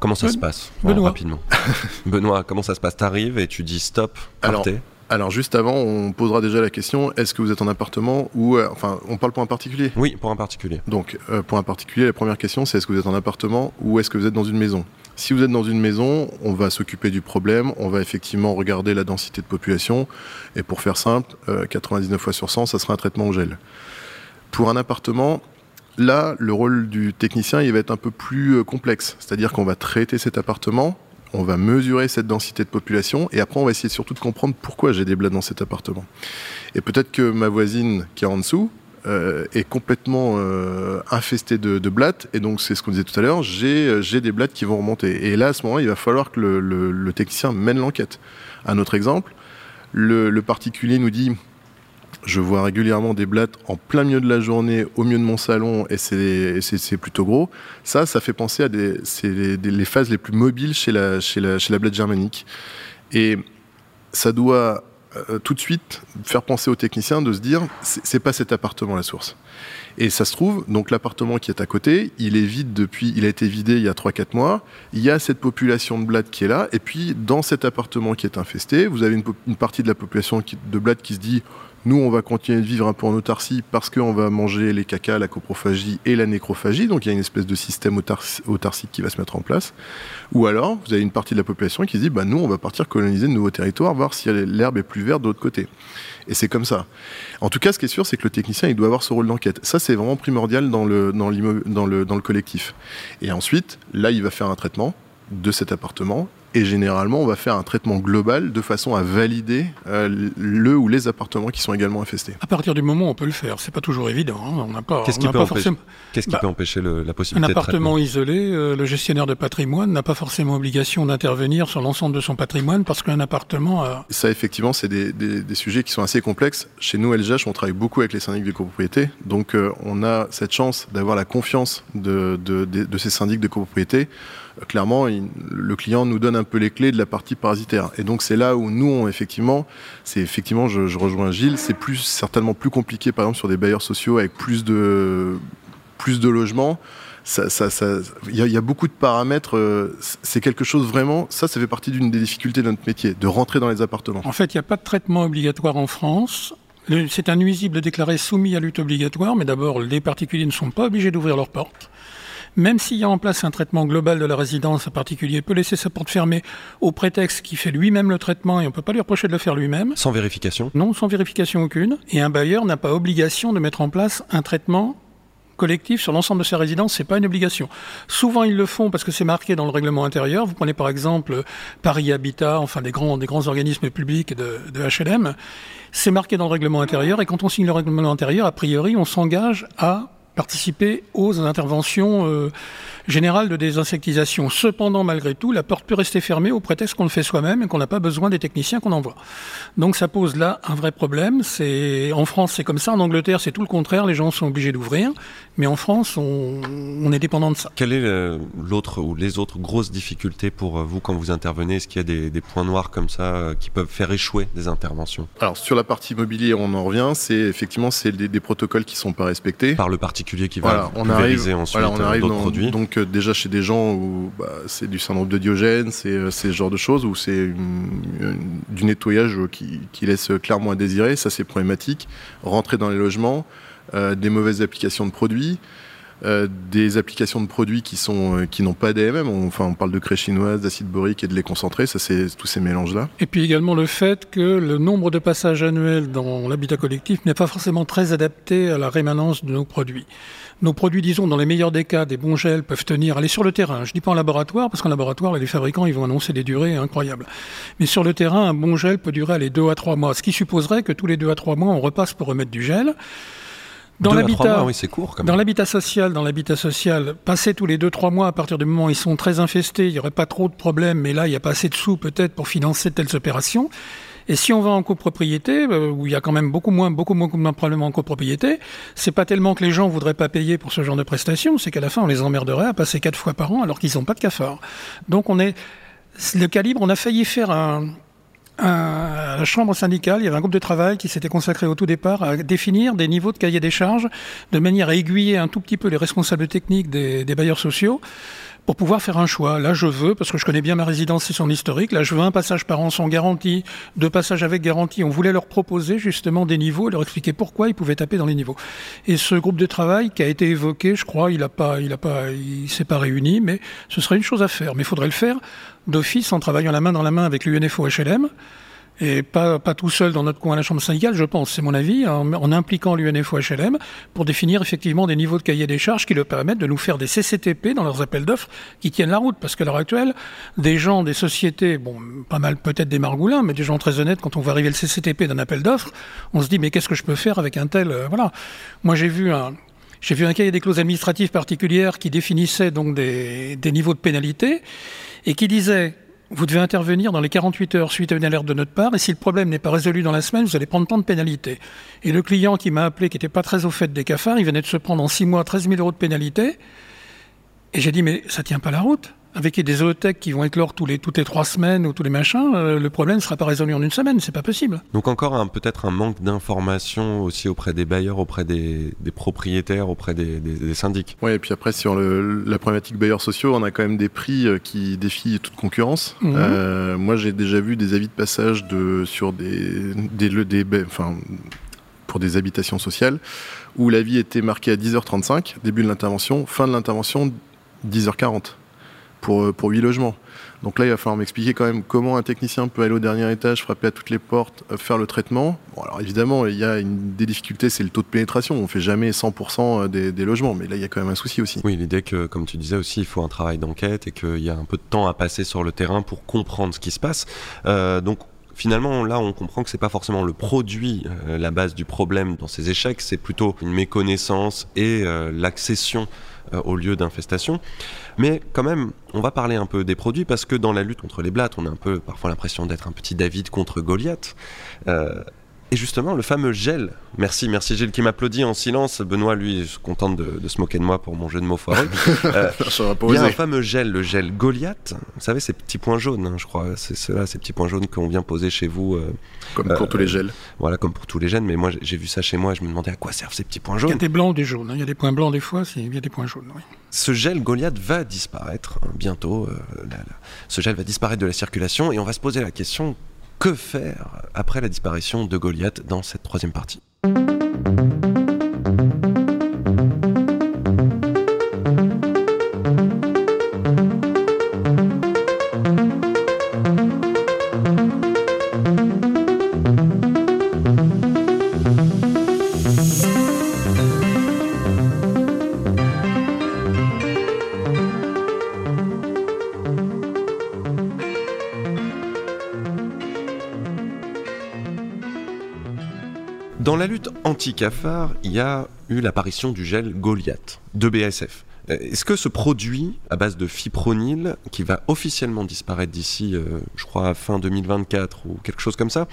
A: Comment ça
B: Ben-
A: se passe?
B: Benoît.
A: Rapidement. Benoît, comment ça se passe? T'arrives et tu dis stop,
C: Alors,
A: partez
C: Alors juste avant, on posera déjà la question est-ce que vous êtes en appartement ou euh, enfin, on parle pour un particulier?
A: Oui, pour un particulier.
C: Donc euh, pour un particulier, la première question c'est est-ce que vous êtes en appartement ou est-ce que vous êtes dans une maison? Si vous êtes dans une maison, on va s'occuper du problème, on va effectivement regarder la densité de population et pour faire simple, euh, 99 fois sur 100, ça sera un traitement au gel. Pour un appartement, là, le rôle du technicien, il va être un peu plus euh, complexe. C'est-à-dire qu'on va traiter cet appartement, on va mesurer cette densité de population, et après, on va essayer surtout de comprendre pourquoi j'ai des blattes dans cet appartement. Et peut-être que ma voisine qui est en dessous euh, est complètement euh, infestée de, de blattes, et donc c'est ce qu'on disait tout à l'heure, j'ai euh, des blattes qui vont remonter. Et là, à ce moment, il va falloir que le, technicien mène l'enquête. Un autre exemple, le, particulier nous dit je vois régulièrement des blattes en plein milieu de la journée, au milieu de mon salon, et c'est plutôt gros. Ça, ça fait penser à des, les, les phases les plus mobiles chez la, chez la, chez la blatte germanique. Et ça doit euh, tout de suite faire penser au technicien de se dire, c'est pas cet appartement la source. Et ça se trouve, donc l'appartement qui est à côté, il est vide depuis, il a été vidé il y a 3-4 mois. Il y a cette population de blattes qui est là. Et puis, dans cet appartement qui est infesté, vous avez une, partie de la population de blattes qui se dit nous, on va continuer de vivre un peu en autarcie parce qu'on va manger les cacas, la coprophagie et la nécrophagie. Donc, il y a une espèce de système autar- autarcique qui va se mettre en place. Ou alors, vous avez une partie de la population qui se dit bah, nous, on va partir coloniser de nouveaux territoires, voir si l'herbe est plus verte de l'autre côté. Et c'est comme ça. En tout cas, ce qui est sûr, c'est que le technicien, il doit avoir ce rôle d'enquête. Ça, c'est vraiment primordial dans le collectif. Et ensuite, là, il va faire un traitement de cet appartement. Et généralement, on va faire un traitement global de façon à valider euh, le ou les appartements qui sont également infestés.
B: À partir du moment où on peut le faire, c'est pas toujours évident. hein. On n'a pas,
A: Qu'est-ce
B: on
A: qui
B: n'a
A: peut
B: pas
A: empêcher
B: forcément.
A: Qu'est-ce qui
B: Bah,
A: peut empêcher le- la
B: Un
A: possibilité de
B: appartement isolé, euh, le gestionnaire de patrimoine n'a pas forcément obligation d'intervenir sur l'ensemble de son patrimoine parce qu'un appartement a
C: Ça, effectivement, c'est des, des- des sujets qui sont assez complexes. Chez nous, LGH, on travaille beaucoup avec les syndics de copropriété. Donc, euh, on a cette chance d'avoir la confiance de, de- de- de ces syndics de copropriété. Euh, clairement, le client nous donne un peu les clés de la partie parasitaire. Et donc, c'est là où nous, on, effectivement, c'est effectivement, je, rejoins Gilles, c'est plus, certainement plus compliqué, par exemple, sur des bailleurs sociaux avec plus de, plus de logements. Il y, a- beaucoup de paramètres. euh, C'est quelque chose vraiment. Ça, ça fait partie d'une des difficultés de notre métier, de rentrer dans les appartements.
B: En fait, il n'y a pas de traitement obligatoire en France. C'est un nuisible déclaré soumis à lutte obligatoire, mais d'abord, les particuliers ne sont pas obligés d'ouvrir leurs portes. Même s'il y a en place un traitement global de la résidence, un particulier peut laisser sa porte fermée au prétexte qu'il fait lui-même le traitement et on ne peut pas lui reprocher de le faire lui-même.
A: Sans vérification?
B: Non, sans vérification aucune. Et un bailleur n'a pas obligation de mettre en place un traitement collectif sur l'ensemble de ses résidences, c'est pas une obligation. Souvent ils le font parce que c'est marqué dans le règlement intérieur. Vous prenez par exemple Paris Habitat, enfin des grands, des grands organismes publics de, de HLM, c'est marqué dans le règlement intérieur et quand on signe le règlement intérieur, a priori on s'engage à participer aux interventions euh, générales de désinsectisation. Cependant, malgré tout, la porte peut rester fermée au prétexte qu'on le fait soi-même et qu'on n'a pas besoin des techniciens qu'on envoie. Donc ça pose là un vrai problème. C'est en France c'est comme ça, en Angleterre c'est tout le contraire. Les gens sont obligés d'ouvrir, mais en France on, on est dépendant de ça.
A: Quelle est l'autre ou les autres grosses difficultés pour euh, vous quand vous intervenez? Est-ce qu'il y a des, des points noirs comme ça euh, qui peuvent faire échouer des interventions?
C: Alors sur la partie immobilier, on en revient. C'est effectivement c'est des, des protocoles qui sont pas respectés.
A: par le particulier particulier qui va on arrive, ensuite voilà, on arrive d'autres produits.
C: Donc déjà chez des gens où bah, c'est du syndrome de Diogène, c'est ce genre de choses où c'est du nettoyage qui, qui, laisse clairement à désirer. Ça c'est problématique. Rentrer dans les logements, des mauvaises applications de produits. Euh, des applications de produits qui sont euh, qui n'ont pas d'AMM. Enfin, on parle de craie chinoise, d'acide borique et de lait concentré. Ça, c'est tous ces mélanges-là.
B: Et puis également le fait que le nombre de passages annuels dans l'habitat collectif n'est pas forcément très adapté à la rémanence de nos produits. Nos produits, disons, dans les meilleurs des cas, des bons gels peuvent tenir, aller sur le terrain. Je dis pas en laboratoire, parce qu'en laboratoire, les fabricants, ils vont annoncer des durées incroyables. Mais sur le terrain, un bon gel peut durer les deux à trois mois. Ce qui supposerait que tous les deux à trois mois, on repasse pour remettre du gel.
A: Dans l'habitat, oui, c'est court.
B: Dans l'habitat social, dans l'habitat social, passer tous les 2-3 mois à partir du moment où ils sont très infestés, il n'y aurait pas trop de problèmes, mais là, il n'y a pas assez de sous peut-être pour financer telles opérations. Et si on va en copropriété, euh, où il y a quand même beaucoup moins, beaucoup moins de problèmes en copropriété, c'est pas tellement que les gens voudraient pas payer pour ce genre de prestations, c'est qu'à la fin on les emmerderait à passer quatre fois par an alors qu'ils n'ont pas de cafard. Donc on est le calibre, on a failli faire un, à la chambre syndicale, il y avait un groupe de travail qui s'était consacré au tout départ à définir des niveaux de cahier des charges de manière à aiguiller un tout petit peu les responsables techniques des, bailleurs sociaux pour pouvoir faire un choix. Là, je veux, parce que je connais bien ma résidence et son historique, là, je veux un passage par an sans garantie, deux passages avec garantie. On voulait leur proposer justement des niveaux et leur expliquer pourquoi ils pouvaient taper dans les niveaux. Et ce groupe de travail qui a été évoqué, je crois, il a pas, il a pas, il s'est pas réuni, mais ce serait une chose à faire. Mais il faudrait le faire d'office en travaillant la main dans la main avec l'UNFO HLM et pas, pas tout seul dans notre coin à la Chambre syndicale, je pense, c'est mon avis, en, impliquant l'UNFO HLM pour définir effectivement des niveaux de cahier des charges qui leur permettent de nous faire des CCTP dans leurs appels d'offres qui tiennent la route. Parce qu'à l'heure actuelle, des gens, des sociétés, bon, pas mal peut-être des margoulins, mais des gens très honnêtes, quand on voit arriver le CCTP d'un appel d'offres, on se dit mais qu'est-ce que je peux faire avec un tel... Euh, voilà. Moi j'ai vu un... J'ai vu un cahier des clauses administratives particulières qui définissait donc des, des niveaux de pénalité et qui disait vous devez intervenir dans les 48 heures suite à une alerte de notre part, et si le problème n'est pas résolu dans la semaine, vous allez prendre tant de pénalité. Et le client qui m'a appelé, qui n'était pas très au fait des cafards, il venait de se prendre en 6 mois 13 000 euros de pénalité, et j'ai dit, mais ça tient pas la route avec des zoothèques qui vont éclore tous les, toutes les trois semaines ou tous les machins, euh, le problème ne sera pas résolu en une semaine, c'est pas possible.
A: Donc encore peut-être un manque d'information aussi auprès des bailleurs, auprès des, propriétaires, auprès des, des, syndics.
C: Oui, et puis après sur le, la problématique bailleurs sociaux, on a quand même des prix euh, qui défient toute concurrence. Mhm. Euh, moi j'ai déjà vu des avis de passage de, sur des, des, des enfin, pour des habitations sociales où l'avis était marqué à 10h35, début de l'intervention, fin de l'intervention 10h40 pour, euh, pour 8 logements. Donc là, il va falloir m'expliquer quand même comment un technicien peut aller au dernier étage, frapper à toutes les portes, euh, faire le traitement. Bon, alors évidemment, il y a une des difficultés, c'est le taux de pénétration. On fait jamais 100% euh, des, des, logements, mais là, il y a quand même un souci aussi.
A: Oui, l'idée que, comme tu disais aussi, il faut un travail d'enquête et qu'il y a un peu de temps à passer sur le terrain pour comprendre ce qui se passe. Donc, finalement, là, on comprend que c'est pas forcément le produit la base du problème dans ces échecs, c'est plutôt une méconnaissance et l'accession au lieu d'infestation. Mais quand même, on va parler un peu des produits parce que dans la lutte contre les blattes, on a un peu parfois l'impression d'être un petit David contre Goliath. Euh, et justement, le fameux gel. Merci, merci Gilles qui m'applaudit en silence. Benoît, lui, se contente de, se moquer de moi pour mon jeu de mots foireux. Euh, il y a un fameux gel, le gel Goliath. Vous savez, ces petits points jaunes, hein, je crois. C'est ceux-là, ces petits points jaunes qu'on vient poser chez vous. Euh,
C: comme pour tous les gels.
A: Voilà, comme pour tous les gels. Mais moi, j'ai vu ça chez moi et je me demandais à quoi servent ces petits points jaunes. Il
B: y a des blancs, des jaunes. Hein. Il y a des points blancs des fois, il y a des points jaunes. Oui.
A: Ce gel Goliath va disparaître hein, bientôt. Euh, ce gel va disparaître de la circulation et on va se poser la question que faire après la disparition de Goliath dans cette troisième partie? La lutte anti-cafard, il y a eu l'apparition du gel Goliath de BASF. Euh, est-ce que ce produit à base de fipronil, qui va officiellement disparaître d'ici, euh, je crois, fin 2024 ou quelque chose comme ça,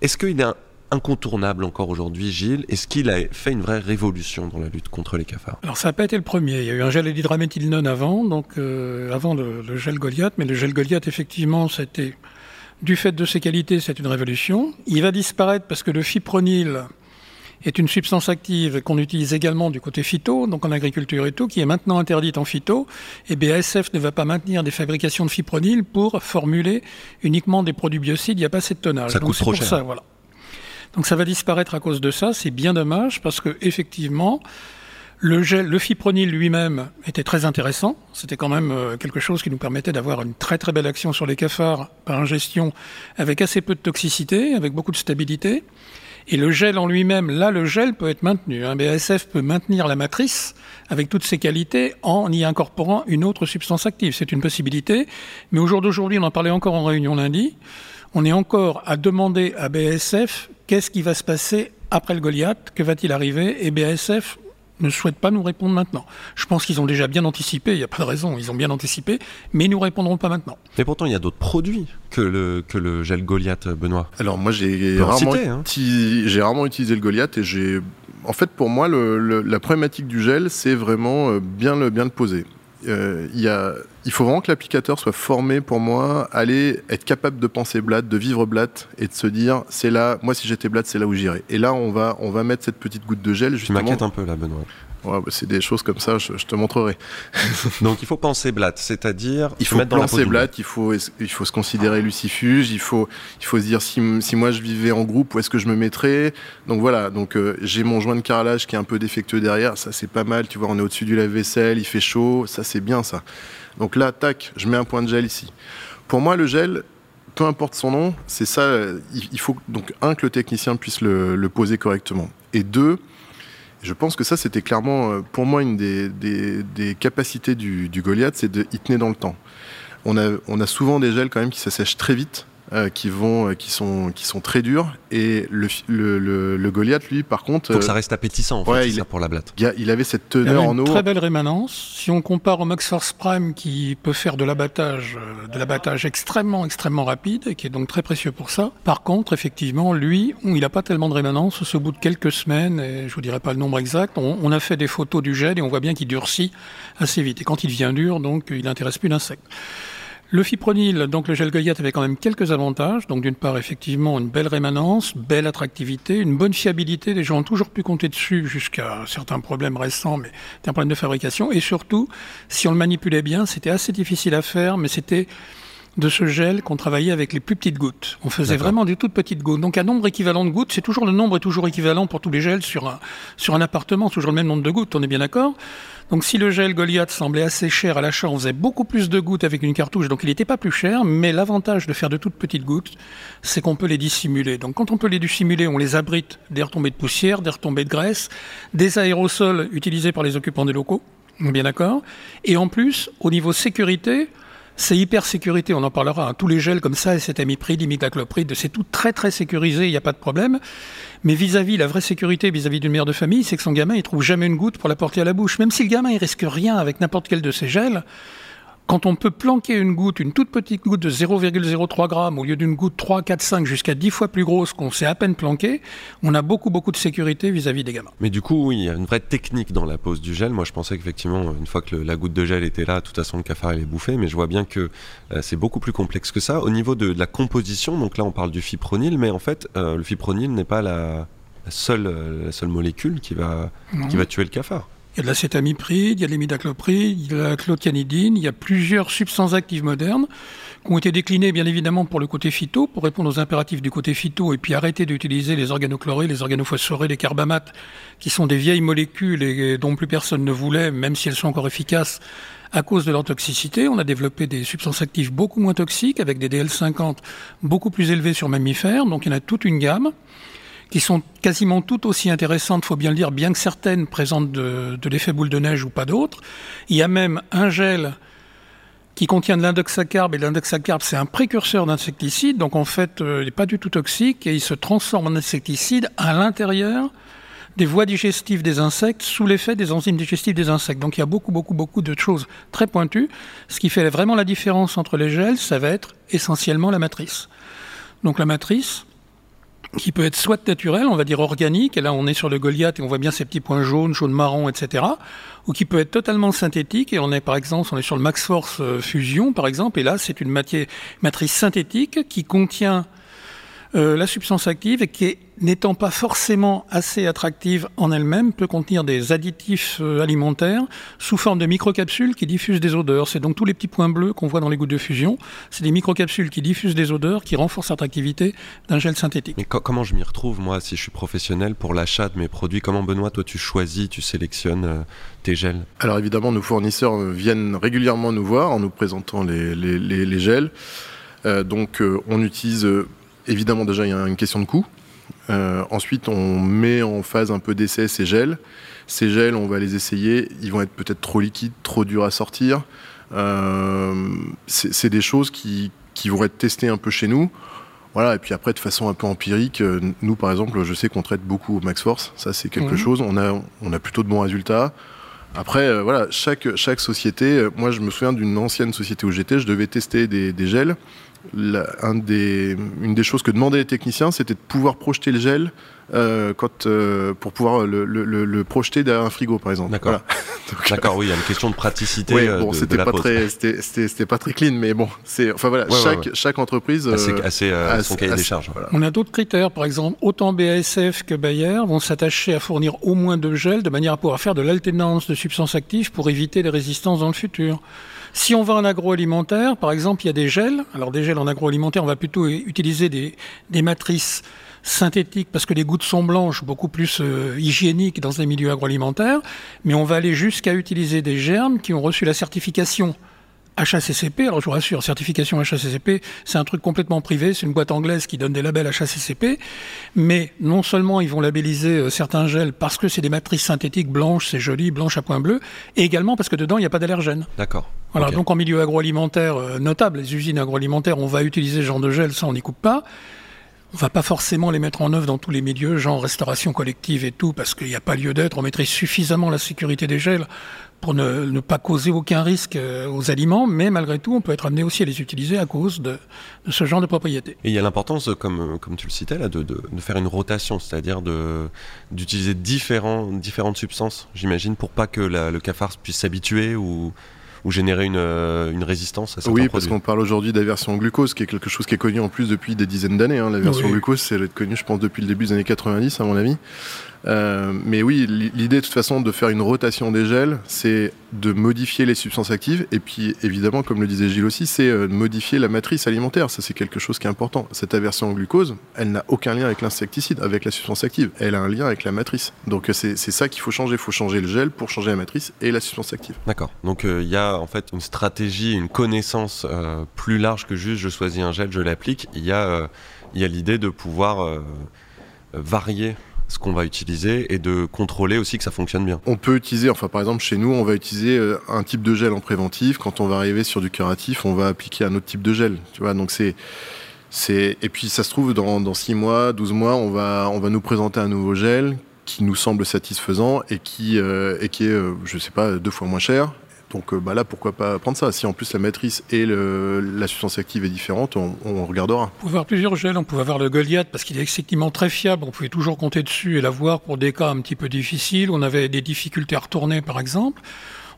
A: est-ce qu'il est incontournable encore aujourd'hui, Gilles? Est-ce qu'il a fait une vraie révolution dans la lutte contre les cafards?
B: Alors ça n'a pas été le premier. Il y a eu un gel d'hydraméthylnone avant, donc euh, avant le, gel Goliath, mais le gel Goliath, effectivement, c'était du fait de ses qualités, c'est une révolution. Il va disparaître parce que le fipronil est une substance active qu'on utilise également du côté phyto, donc en agriculture et tout, qui est maintenant interdite en phyto. Et BASF ne va pas maintenir des fabrications de fipronil pour formuler uniquement des produits biocides. Il n'y a pas assez de tonnage.
A: Ça coûte
B: donc
A: trop
B: pour
A: cher.
B: ça, voilà. Donc ça va disparaître à cause de ça. C'est bien dommage parce que effectivement, le gel, le fipronil lui-même était très intéressant. C'était quand même euh, quelque chose qui nous permettait d'avoir une très très belle action sur les cafards par ingestion avec assez peu de toxicité, avec beaucoup de stabilité. Et le gel en lui-même, là, le gel peut être maintenu. Un BASF peut maintenir la matrice avec toutes ses qualités en y incorporant une autre substance active. C'est une possibilité. Mais au jour d'aujourd'hui, on en parlait encore en réunion lundi, on est encore à demander à BASF qu'est-ce qui va se passer après le Goliath, que va-t-il arriver, et BASF ne souhaite pas nous répondre maintenant. Je pense qu'ils ont déjà bien anticipé, il n'y a pas de raison, ils ont bien anticipé, mais ils nous répondront pas maintenant.
A: Mais pourtant, il y a d'autres produits que le, que le gel Goliath, Benoît.
C: Alors moi j'ai rarement,
A: hein.
C: j'ai rarement utilisé le Goliath et j'ai en fait pour moi le- le- la problématique du gel c'est vraiment euh, bien le bien le poser. Euh, il y a, il faut vraiment que l'applicateur soit formé pour moi, aller être capable de penser Blatt, de vivre Blatt et de se dire c'est là, moi si j'étais Blatt c'est là où j'irais. Et là on va on va mettre cette petite goutte de gel
A: Tu
C: justement.
A: m'inquiètes un peu là, Benoît.
C: Ouais, bah, c'est des choses comme ça, je, je te montrerai.
A: Donc il faut penser Blatt, c'est-à-dire
C: Il faut
A: mettre
C: penser Blatt, il faut, il faut se considérer lucifuge, il faut, il faut se dire si, si moi je vivais en groupe, où est-ce que je me mettrais? Donc voilà, donc euh, j'ai mon joint de carrelage qui est un peu défectueux derrière, ça c'est pas mal, tu vois, on est au-dessus du lave-vaisselle, il fait chaud, ça c'est bien ça. Donc là, tac, je mets un point de gel ici. Pour moi, le gel, peu importe son nom, c'est ça, il, il faut donc un que le technicien puisse le, poser correctement. Et deux, je pense que ça, c'était clairement, euh, pour moi, une des, capacités du, Goliath, c'est de y tenir dans le temps. On a, on a souvent des gels quand même qui s'assèchent très vite, euh, qui, vont, euh, qui, sont, qui sont très durs. Et le, fi- le, le- le Goliath, lui, par contre,
A: Faut que
C: euh,
A: ça reste appétissant, en fait,
C: ouais,
A: c'est
C: il
A: ça pour la blatte.
C: il a- il avait cette
B: Il y a
C: teneur en
B: une
C: eau.
B: très belle rémanence. Si on compare au Max Force Prime qui peut faire de l'abattage, euh, de l'abattage extrêmement, extrêmement rapide et qui est donc très précieux pour ça. Par contre, effectivement, lui, il n'a pas tellement de rémanence. Au bout de quelques semaines, et je vous dirai pas le nombre exact, on, on a fait des photos du gel et on voit bien qu'il durcit assez vite. Et quand il devient dur, donc, il n'intéresse plus l'insecte. Le fipronil, donc le gel Goliath avait quand même quelques avantages. Donc d'une part, effectivement, une belle rémanence, belle attractivité, une bonne fiabilité. Les gens ont toujours pu compter dessus jusqu'à certains problèmes récents, mais c'est un problème de fabrication. Et surtout, si on le manipulait bien, c'était assez difficile à faire, mais c'était de ce gel qu'on travaillait avec les plus petites gouttes. On faisait vraiment des toutes petites gouttes. Donc un nombre équivalent de gouttes, c'est toujours le nombre est toujours équivalent pour tous les gels sur un, sur un appartement, toujours le même nombre de gouttes, on est bien d'accord donc si le gel Goliath semblait assez cher à l'achat, on faisait beaucoup plus de gouttes avec une cartouche, donc il n'était pas plus cher, mais l'avantage de faire de toutes petites gouttes, c'est qu'on peut les dissimuler. Donc quand on peut les dissimuler, on les abrite des retombées de poussière, des retombées de graisse, des aérosols utilisés par les occupants des locaux, bien d'accord Et en plus, au niveau sécurité, c'est hyper sécurité, on en parlera. hein. Tous les gels comme ça, cet amipride, c'est tout très très sécurisé, il n'y a pas de problème. Mais vis-à-vis, la vraie sécurité vis-à-vis d'une mère de famille, c'est que son gamin, il trouve jamais une goutte pour la porter à la bouche. Même si le gamin, il risque rien avec n'importe quel de ces gels, quand on peut planquer une goutte, une toute petite goutte de 0,03 grammes, au lieu d'une goutte 3, 4, 5, jusqu'à 10 fois plus grosse qu'on sait à peine planquer, on a beaucoup, beaucoup de sécurité vis-à-vis des gamins.
A: Mais du coup, oui, il y a une vraie technique dans la pose du gel. Moi, je pensais qu'effectivement, une fois que le- la goutte de gel était là, de toute façon, le cafard allait bouffer. Mais je vois bien que euh, c'est beaucoup plus complexe que ça. Au niveau de, de la composition, donc là, on parle du fipronil, mais en fait, euh, le fipronil n'est pas la, la seule, euh, la seule molécule qui va,
B: Non.
A: qui va tuer le cafard.
B: Il y a de l'acétamipride, il y a de l'imidaclopride, il y a de la clothianidine, il y a plusieurs substances actives modernes qui ont été déclinées bien évidemment pour le côté phyto, pour répondre aux impératifs du côté phyto et puis arrêter d'utiliser les organochlorés, les organophosphorés, les carbamates, qui sont des vieilles molécules et dont plus personne ne voulait, même si elles sont encore efficaces à cause de leur toxicité. On a développé des substances actives beaucoup moins toxiques avec des DL50 beaucoup plus élevés sur mammifères, donc il y en a toute une gamme qui sont quasiment toutes aussi intéressantes, faut bien le dire, bien que certaines présentent de, l'effet boule de neige ou pas d'autres. Il y a même un gel qui contient de l'indoxacarbe, et l'indoxacarbe, c'est un précurseur d'insecticide, donc en fait, euh, il n'est pas du tout toxique, et il se transforme en insecticide à l'intérieur des voies digestives des insectes sous l'effet des enzymes digestives des insectes. Donc il y a beaucoup, beaucoup, beaucoup de choses très pointues. Ce qui fait vraiment la différence entre les gels, ça va être essentiellement la matrice. Donc la matrice, qui peut être soit naturelle, on va dire organique, et là on est sur le Goliath et on voit bien ces petits points jaunes, jaunes marron, etc. Ou qui peut être totalement synthétique, et on est par exemple, on est sur le Max Force euh, Fusion par exemple, et là c'est une matrice synthétique qui contient euh, la substance active, qui n'étant pas forcément assez attractive en elle-même, peut contenir des additifs euh, alimentaires sous forme de microcapsules qui diffusent des odeurs. C'est donc tous les petits points bleus qu'on voit dans les gouttes de fusion. C'est des microcapsules qui diffusent des odeurs, qui renforcent l'attractivité d'un gel synthétique.
A: Mais comment je m'y retrouve, moi, si je suis professionnel pour l'achat de mes produits? Comment, Benoît, toi, tu choisis, tu sélectionnes euh, tes gels?
C: Alors évidemment, nos fournisseurs viennent régulièrement nous voir en nous présentant les, les gels. Euh, donc euh, on utilise euh, évidemment déjà il y a une question de coût. ensuite on met en phase un peu d'essai ces gels. Ces gels on va les essayer, ils vont être peut-être trop liquides, trop durs à sortir. c'est des choses qui, vont être testées un peu chez nous. Voilà, et puis après, de façon un peu empirique, nous, par exemple, je sais qu'on traite beaucoup au Max Force. Ça, c'est quelque mhm. chose. On a, on a plutôt de bons résultats. Après, voilà, chaque, chaque société, moi, je me souviens d'une ancienne société où j'étais, je devais tester des, des gels une des choses que demandaient les techniciens, c'était de pouvoir projeter le gel euh, quand, euh, pour pouvoir le, le, le, projeter derrière un frigo, par exemple.
A: D'accord. D'accord, oui, il y a une question de praticité. Oui,
C: euh, bon, c'était pas très, c'était pas très clean, mais bon, c'est, enfin voilà, chaque, chaque entreprise
A: assez, assez, euh, son cahier des charges. Voilà.
B: On a d'autres critères, par exemple, autant BASF que Bayer vont s'attacher à fournir au moins deux gels de manière à pouvoir faire de l'alternance de substances actives pour éviter les résistances dans le futur. Si on va en agroalimentaire, par exemple, il y a des gels. Alors des gels en agroalimentaire, on va plutôt utiliser des, des matrices synthétiques parce que les gouttes sont blanches, beaucoup plus euh, hygiéniques dans les milieux agroalimentaires. Mais on va aller jusqu'à utiliser des germes qui ont reçu la certification HACCP, alors je vous rassure, certification HACCP, c'est un truc complètement privé, c'est une boîte anglaise qui donne des labels HACCP, mais non seulement ils vont labelliser euh, certains gels parce que c'est des matrices synthétiques blanches, c'est joli, blanches à point bleu, et également parce que dedans il n'y a pas d'allergènes.
A: D'accord.
B: Voilà, donc en milieu agroalimentaire euh, notable, les usines agroalimentaires, on va utiliser ce genre de gel, ça on n'y coupe pas. On va pas forcément les mettre en œuvre dans tous les milieux, genre restauration collective et tout, parce qu'il n'y a pas lieu d'être. On maîtrise suffisamment la sécurité des gels pour ne, pas causer aucun risque euh, aux aliments, mais malgré tout, on peut être amené aussi à les utiliser à cause de, ce genre de propriété.
A: Et il y a l'importance, comme, comme tu le citais là, de, de, faire une rotation, c'est-à-dire d'utiliser différentes substances, j'imagine, pour pas que le cafard puisse s'habituer ou ou générer une, euh, une résistance à certains
C: Oui, parce qu'on parle aujourd'hui d'aversion glucose, qui est quelque chose qui est connu en plus depuis des dizaines d'années. Hein. L'aversion glucose, c'est connu, je pense, depuis le début des années 90, à mon avis. Euh, mais oui, l'idée de toute façon de faire une rotation des gels, c'est de modifier les substances actives et puis évidemment, comme le disait Gilles aussi, c'est euh, modifier la matrice alimentaire. Ça, c'est quelque chose qui est important. Cette aversion au glucose, elle n'a aucun lien avec l'insecticide, avec la substance active. Elle a un lien avec la matrice. Donc c'est ça qu'il faut changer. Il faut changer le gel pour changer la matrice et la substance active.
A: D'accord. Donc euh, il y a en fait une stratégie, une connaissance plus large que juste je choisis un gel, je l'applique. Il y a, il y a l'idée de pouvoir varier ce qu'on va utiliser et de contrôler aussi que ça fonctionne bien.
C: On peut utiliser, enfin par exemple chez nous, on va utiliser euh, un type de gel en préventif. Quand on va arriver sur du curatif, on va appliquer un autre type de gel. Tu vois, donc c'est et puis ça se trouve dans, dans 6 mois, 12 mois, on va on va nous présenter un nouveau gel qui nous semble satisfaisant et qui euh, et qui est euh, je sais pas deux fois moins cher donc euh, bah là, pourquoi pas prendre ça? Si en plus la matrice et la substance active est différente, on, regardera.
B: On pouvait avoir plusieurs gels. On pouvait avoir le Goliath parce qu'il est effectivement très fiable. On pouvait toujours compter dessus et l'avoir pour des cas un petit peu difficiles. On avait des difficultés à retourner, par exemple.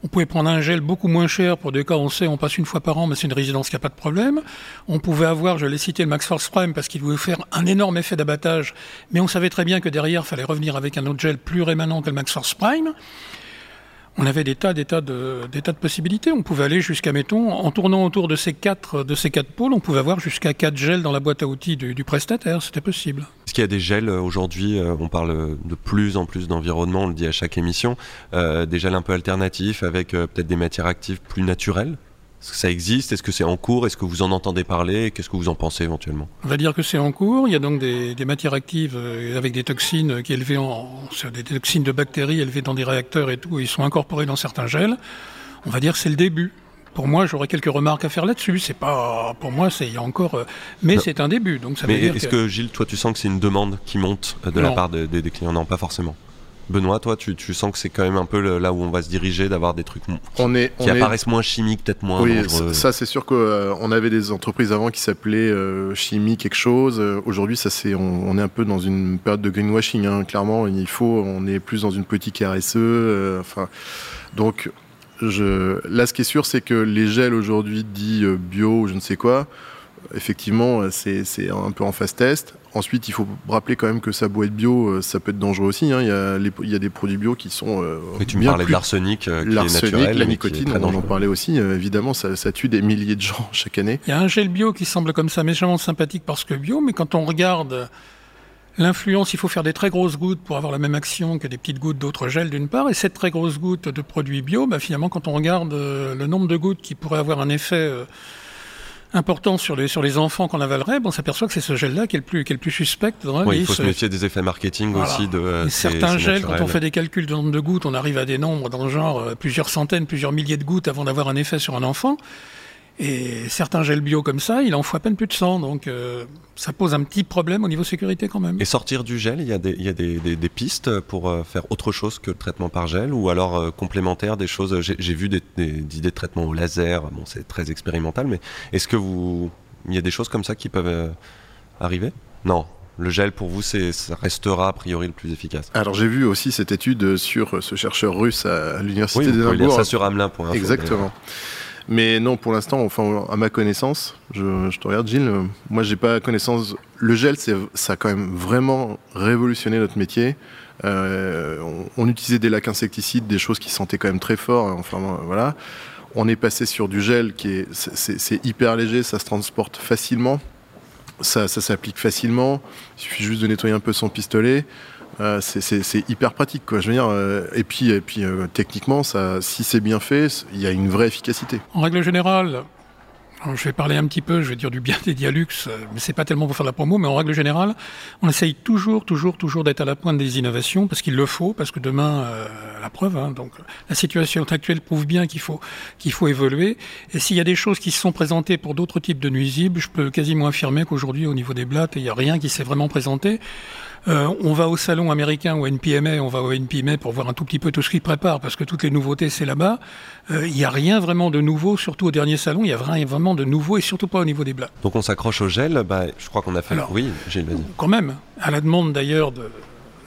B: On pouvait prendre un gel beaucoup moins cher pour des cas, on sait, on passe une fois par an, mais c'est une résidence qui n'a pas de problème. On pouvait avoir, je l'ai cité, le Max Force Prime parce qu'il voulait faire un énorme effet d'abattage, mais on savait très bien que derrière, il fallait revenir avec un autre gel plus rémanent que le Max Force Prime on avait des tas, des tas de, possibilités. On pouvait aller jusqu'à, mettons, en tournant autour de ces quatre, de ces quatre pôles, on pouvait avoir jusqu'à quatre gels dans la boîte à outils du, prestataire. C'était possible.
A: Est-ce qu'il y a des gels euh, aujourd'hui euh, On parle de plus en plus d'environnement, on le dit à chaque émission. Euh, des gels un peu alternatifs avec peut-être des matières actives plus naturelles? Est-ce que ça existe? Est-ce que c'est en cours? Est-ce que vous en entendez parler? Qu'est-ce que vous en pensez éventuellement?
B: On va dire que c'est en cours. Il y a donc des, matières actives euh, avec des toxines qui élevées en, des toxines de bactéries élevées dans des réacteurs et tout. Et ils sont incorporés dans certains gels. On va dire que c'est le début. Pour moi, j'aurais quelques remarques à faire là-dessus. C'est pas, pour moi, c'est il y a encore, euh, mais c'est un début. Donc ça
A: mais est-ce que... Gilles, toi, tu sens que c'est une demande qui monte de la part des clients? Non, pas forcément. Benoît, toi, tu, sens que c'est quand même un peu là où on va se diriger, d'avoir des trucs qui, apparaissent moins chimiques, peut-être moins
C: oui, ça c'est sûr qu'on euh, avait des entreprises avant qui s'appelaient euh, chimie quelque chose. Euh, aujourd'hui, ça c'est, on, est un peu dans une période de greenwashing. Hein. Clairement, il faut, on est plus dans une politique RSE. enfin, donc, je, là, ce qui est sûr, c'est que les gels aujourd'hui dits bio ou je ne sais quoi, effectivement, c'est c'est un peu en phase test. Ensuite, il faut rappeler quand même que ça doit être bio, euh, ça peut être dangereux aussi. hein. Il, y a les- il y a des produits bio qui sont euh,
A: Oui, tu me
C: bien
A: parlais de
C: plus
A: l'arsenic euh,
C: la nicotine,
A: très
C: on en parlait aussi. euh, évidemment, ça, ça tue des milliers de gens chaque année.
B: Il y a un gel bio qui semble comme ça méchamment sympathique parce que bio, mais quand on regarde l'influence, il faut faire des très grosses gouttes pour avoir la même action que des petites gouttes d'autres gels d'une part, et cette très grosse goutte de produits bio, bah, finalement, quand on regarde euh, le nombre de gouttes qui pourraient avoir un effet euh, important sur les, sur les enfants qu'on avalerait, bon, on s'aperçoit que c'est ce gel-là qui est le plus, qui est le plus suspect dans la
A: Oui, il faut se méfier des effets marketing
B: Voilà.
A: aussi de
B: certains gels, quand on fait des calculs de nombre de gouttes, on arrive à des nombres dans le genre euh, plusieurs centaines, plusieurs milliers de gouttes avant d'avoir un effet sur un enfant. Et certains gels bio comme ça, il en faut à peine plus de 100. Donc euh, ça pose un petit problème au niveau sécurité quand même.
A: Et sortir du gel, il y a des, il y a des, des- des pistes pour euh, faire autre chose que le traitement par gel ou alors euh, complémentaire des choses. J'ai j'ai vu des, des- des idées de traitement au laser. Bon, c'est très expérimental, mais est-ce que vous, il y a des choses comme ça qui peuvent euh, arriver? Non. Le gel pour vous, c'est, ça restera a priori le plus efficace.
C: Alors j'ai vu aussi cette étude sur ce chercheur russe à, l'université
A: Oui,
C: d'Édimbourg.
A: ça sur Hamelin.info.
C: Exactement. Mais non, pour l'instant, enfin, à ma connaissance, je, te regarde, Gilles, euh, moi, j'ai pas connaissance. Le gel, ça a quand même vraiment révolutionné notre métier. Euh, on, utilisait des lacs insecticides, des choses qui sentaient quand même très fort. hein, Enfin, euh, voilà. On est passé sur du gel qui est, c'est, hyper léger, ça se transporte facilement, ça s'applique facilement. Il suffit juste de nettoyer un peu son pistolet. Euh, c'est- hyper pratique, quoi. Je veux dire, euh, et puis, et puis euh, techniquement, ça, si c'est bien fait, il y a une vraie efficacité.
B: En règle générale, je vais parler un petit peu, je vais dire du bien des Dialux, mais c'est pas tellement pour faire de la promo, mais en règle générale, on essaye toujours, toujours, toujours d'être à la pointe des innovations, parce qu'il le faut, parce que demain, la preuve, hein, donc la situation actuelle prouve bien qu'il faut, qu'il faut évoluer. Et s'il y a des choses qui se sont présentées pour d'autres types de nuisibles, je peux quasiment affirmer qu'aujourd'hui, au niveau des blattes, il n'y a rien qui s'est vraiment présenté. Euh, on va au salon américain ou NPMA, on va au NPMA pour voir un tout petit peu tout ce qu'ils préparent, parce que toutes les nouveautés, c'est là-bas. Euh, Il n'y a rien vraiment de nouveau, surtout au dernier salon, il y a rien vraiment de nouveau, et surtout pas au niveau des blattes.
A: Donc on s'accroche au gel. Bah, je crois qu'on a fait.
B: Alors,
A: oui, vas-y.
B: Quand même, à la demande d'ailleurs de-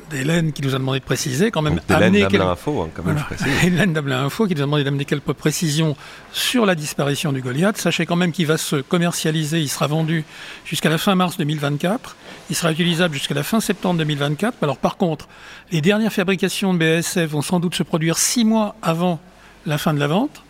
B: d'Hélène qui nous a demandé de préciser, quand même
A: Hélène
B: quel-
A: Info, hein, quand même,
B: Voilà.
A: je précise.
B: Hélène Dablin Info qui nous a demandé d'amener quelques précisions sur la disparition du Goliath. Sachez quand même qu'il va se commercialiser, il sera vendu jusqu'à la fin mars 2024. Il sera utilisable jusqu'à la fin septembre 2024. Alors par contre, les dernières fabrications de BASF vont sans doute se produire six mois avant la fin de la vente.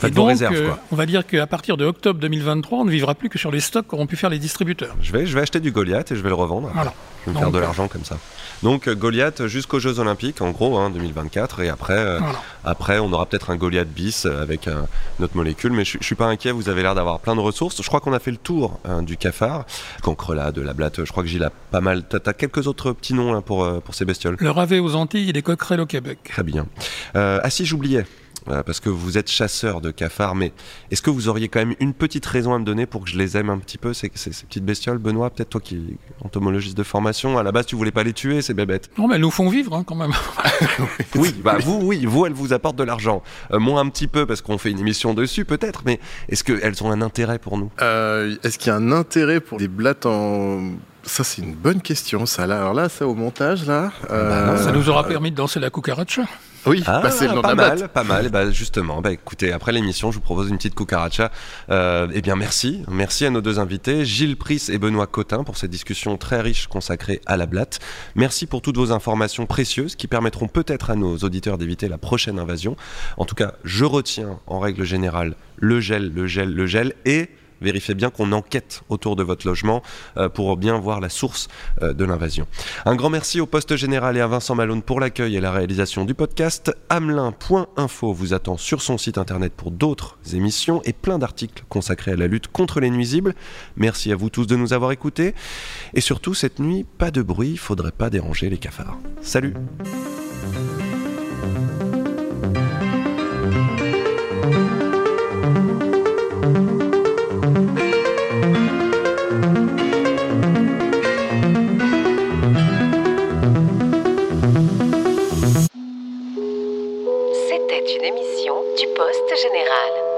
A: Faites
B: Et
A: vos
B: donc,
A: réserves,
B: euh,
A: quoi.
B: on va dire qu'à partir de octobre 2023, on ne vivra plus que sur les stocks qu'auront pu faire les distributeurs.
A: Je vais, je vais acheter du Goliath et je vais le revendre.
B: Voilà.
A: Je vais me faire de
B: euh,
A: l'argent comme ça. Donc euh, Goliath jusqu'aux Jeux Olympiques, en gros, hein, 2024. Et après, euh,
B: Voilà.
A: après on aura peut-être un Goliath bis avec euh, notre molécule. Mais je, je suis pas inquiet, vous avez l'air d'avoir plein de ressources. Je crois qu'on a fait le tour hein, du cafard. Cancrelat, de la blatte, je crois que Gilles a pas mal. T'as as quelques autres petits noms hein, pour, pour ces bestioles?
B: Le ravet aux Antilles et les coquerelles au Québec.
A: Très bien. Euh, ah si, j'oubliais. Euh, Parce que vous êtes chasseur de cafards, mais est-ce que vous auriez quand même une petite raison à me donner pour que je les aime un petit peu, ces, ces- ces petites bestioles Benoît, peut-être toi qui es entomologiste de formation, à la base tu voulais pas les tuer, ces bébêtes
B: Non, mais elles nous font vivre hein, quand même.
A: Oui, bah vous, oui, vous, elles vous apportent de l'argent. Euh, moi un petit peu parce qu'on fait une émission dessus peut-être, mais est-ce qu'elles ont un intérêt pour nous?
C: Euh, Est-ce qu'il y a un intérêt pour des blattes en. Ça, c'est une bonne question, ça. Là. Alors là, ça, au montage, là. euh,
B: Ça nous aura permis de danser la cucaracha.
C: Oui,
A: Ah,
C: bah, c'est le nom de
A: pas mal, pas mal. Bah, justement, bah, écoutez, après l'émission, je vous propose une petite cucaracha. Euh, eh bien, merci. Merci à nos deux invités, Gilles Pris et Benoît Cotin, pour cette discussion très riche consacrée à la blatte. Merci pour toutes vos informations précieuses qui permettront peut-être à nos auditeurs d'éviter la prochaine invasion. En tout cas, je retiens en règle générale le gel, le gel, le gel et vérifiez bien qu'on enquête autour de votre logement euh, pour bien voir la source euh, de l'invasion. Un grand merci au poste général et à Vincent Malone pour l'accueil et la réalisation du podcast. Hamelin.info vous attend sur son site internet pour d'autres émissions et plein d'articles consacrés à la lutte contre les nuisibles. Merci à vous tous de nous avoir écoutés. Et surtout, cette nuit, pas de bruit, faudrait pas déranger les cafards. Salut une émission du Poste Général.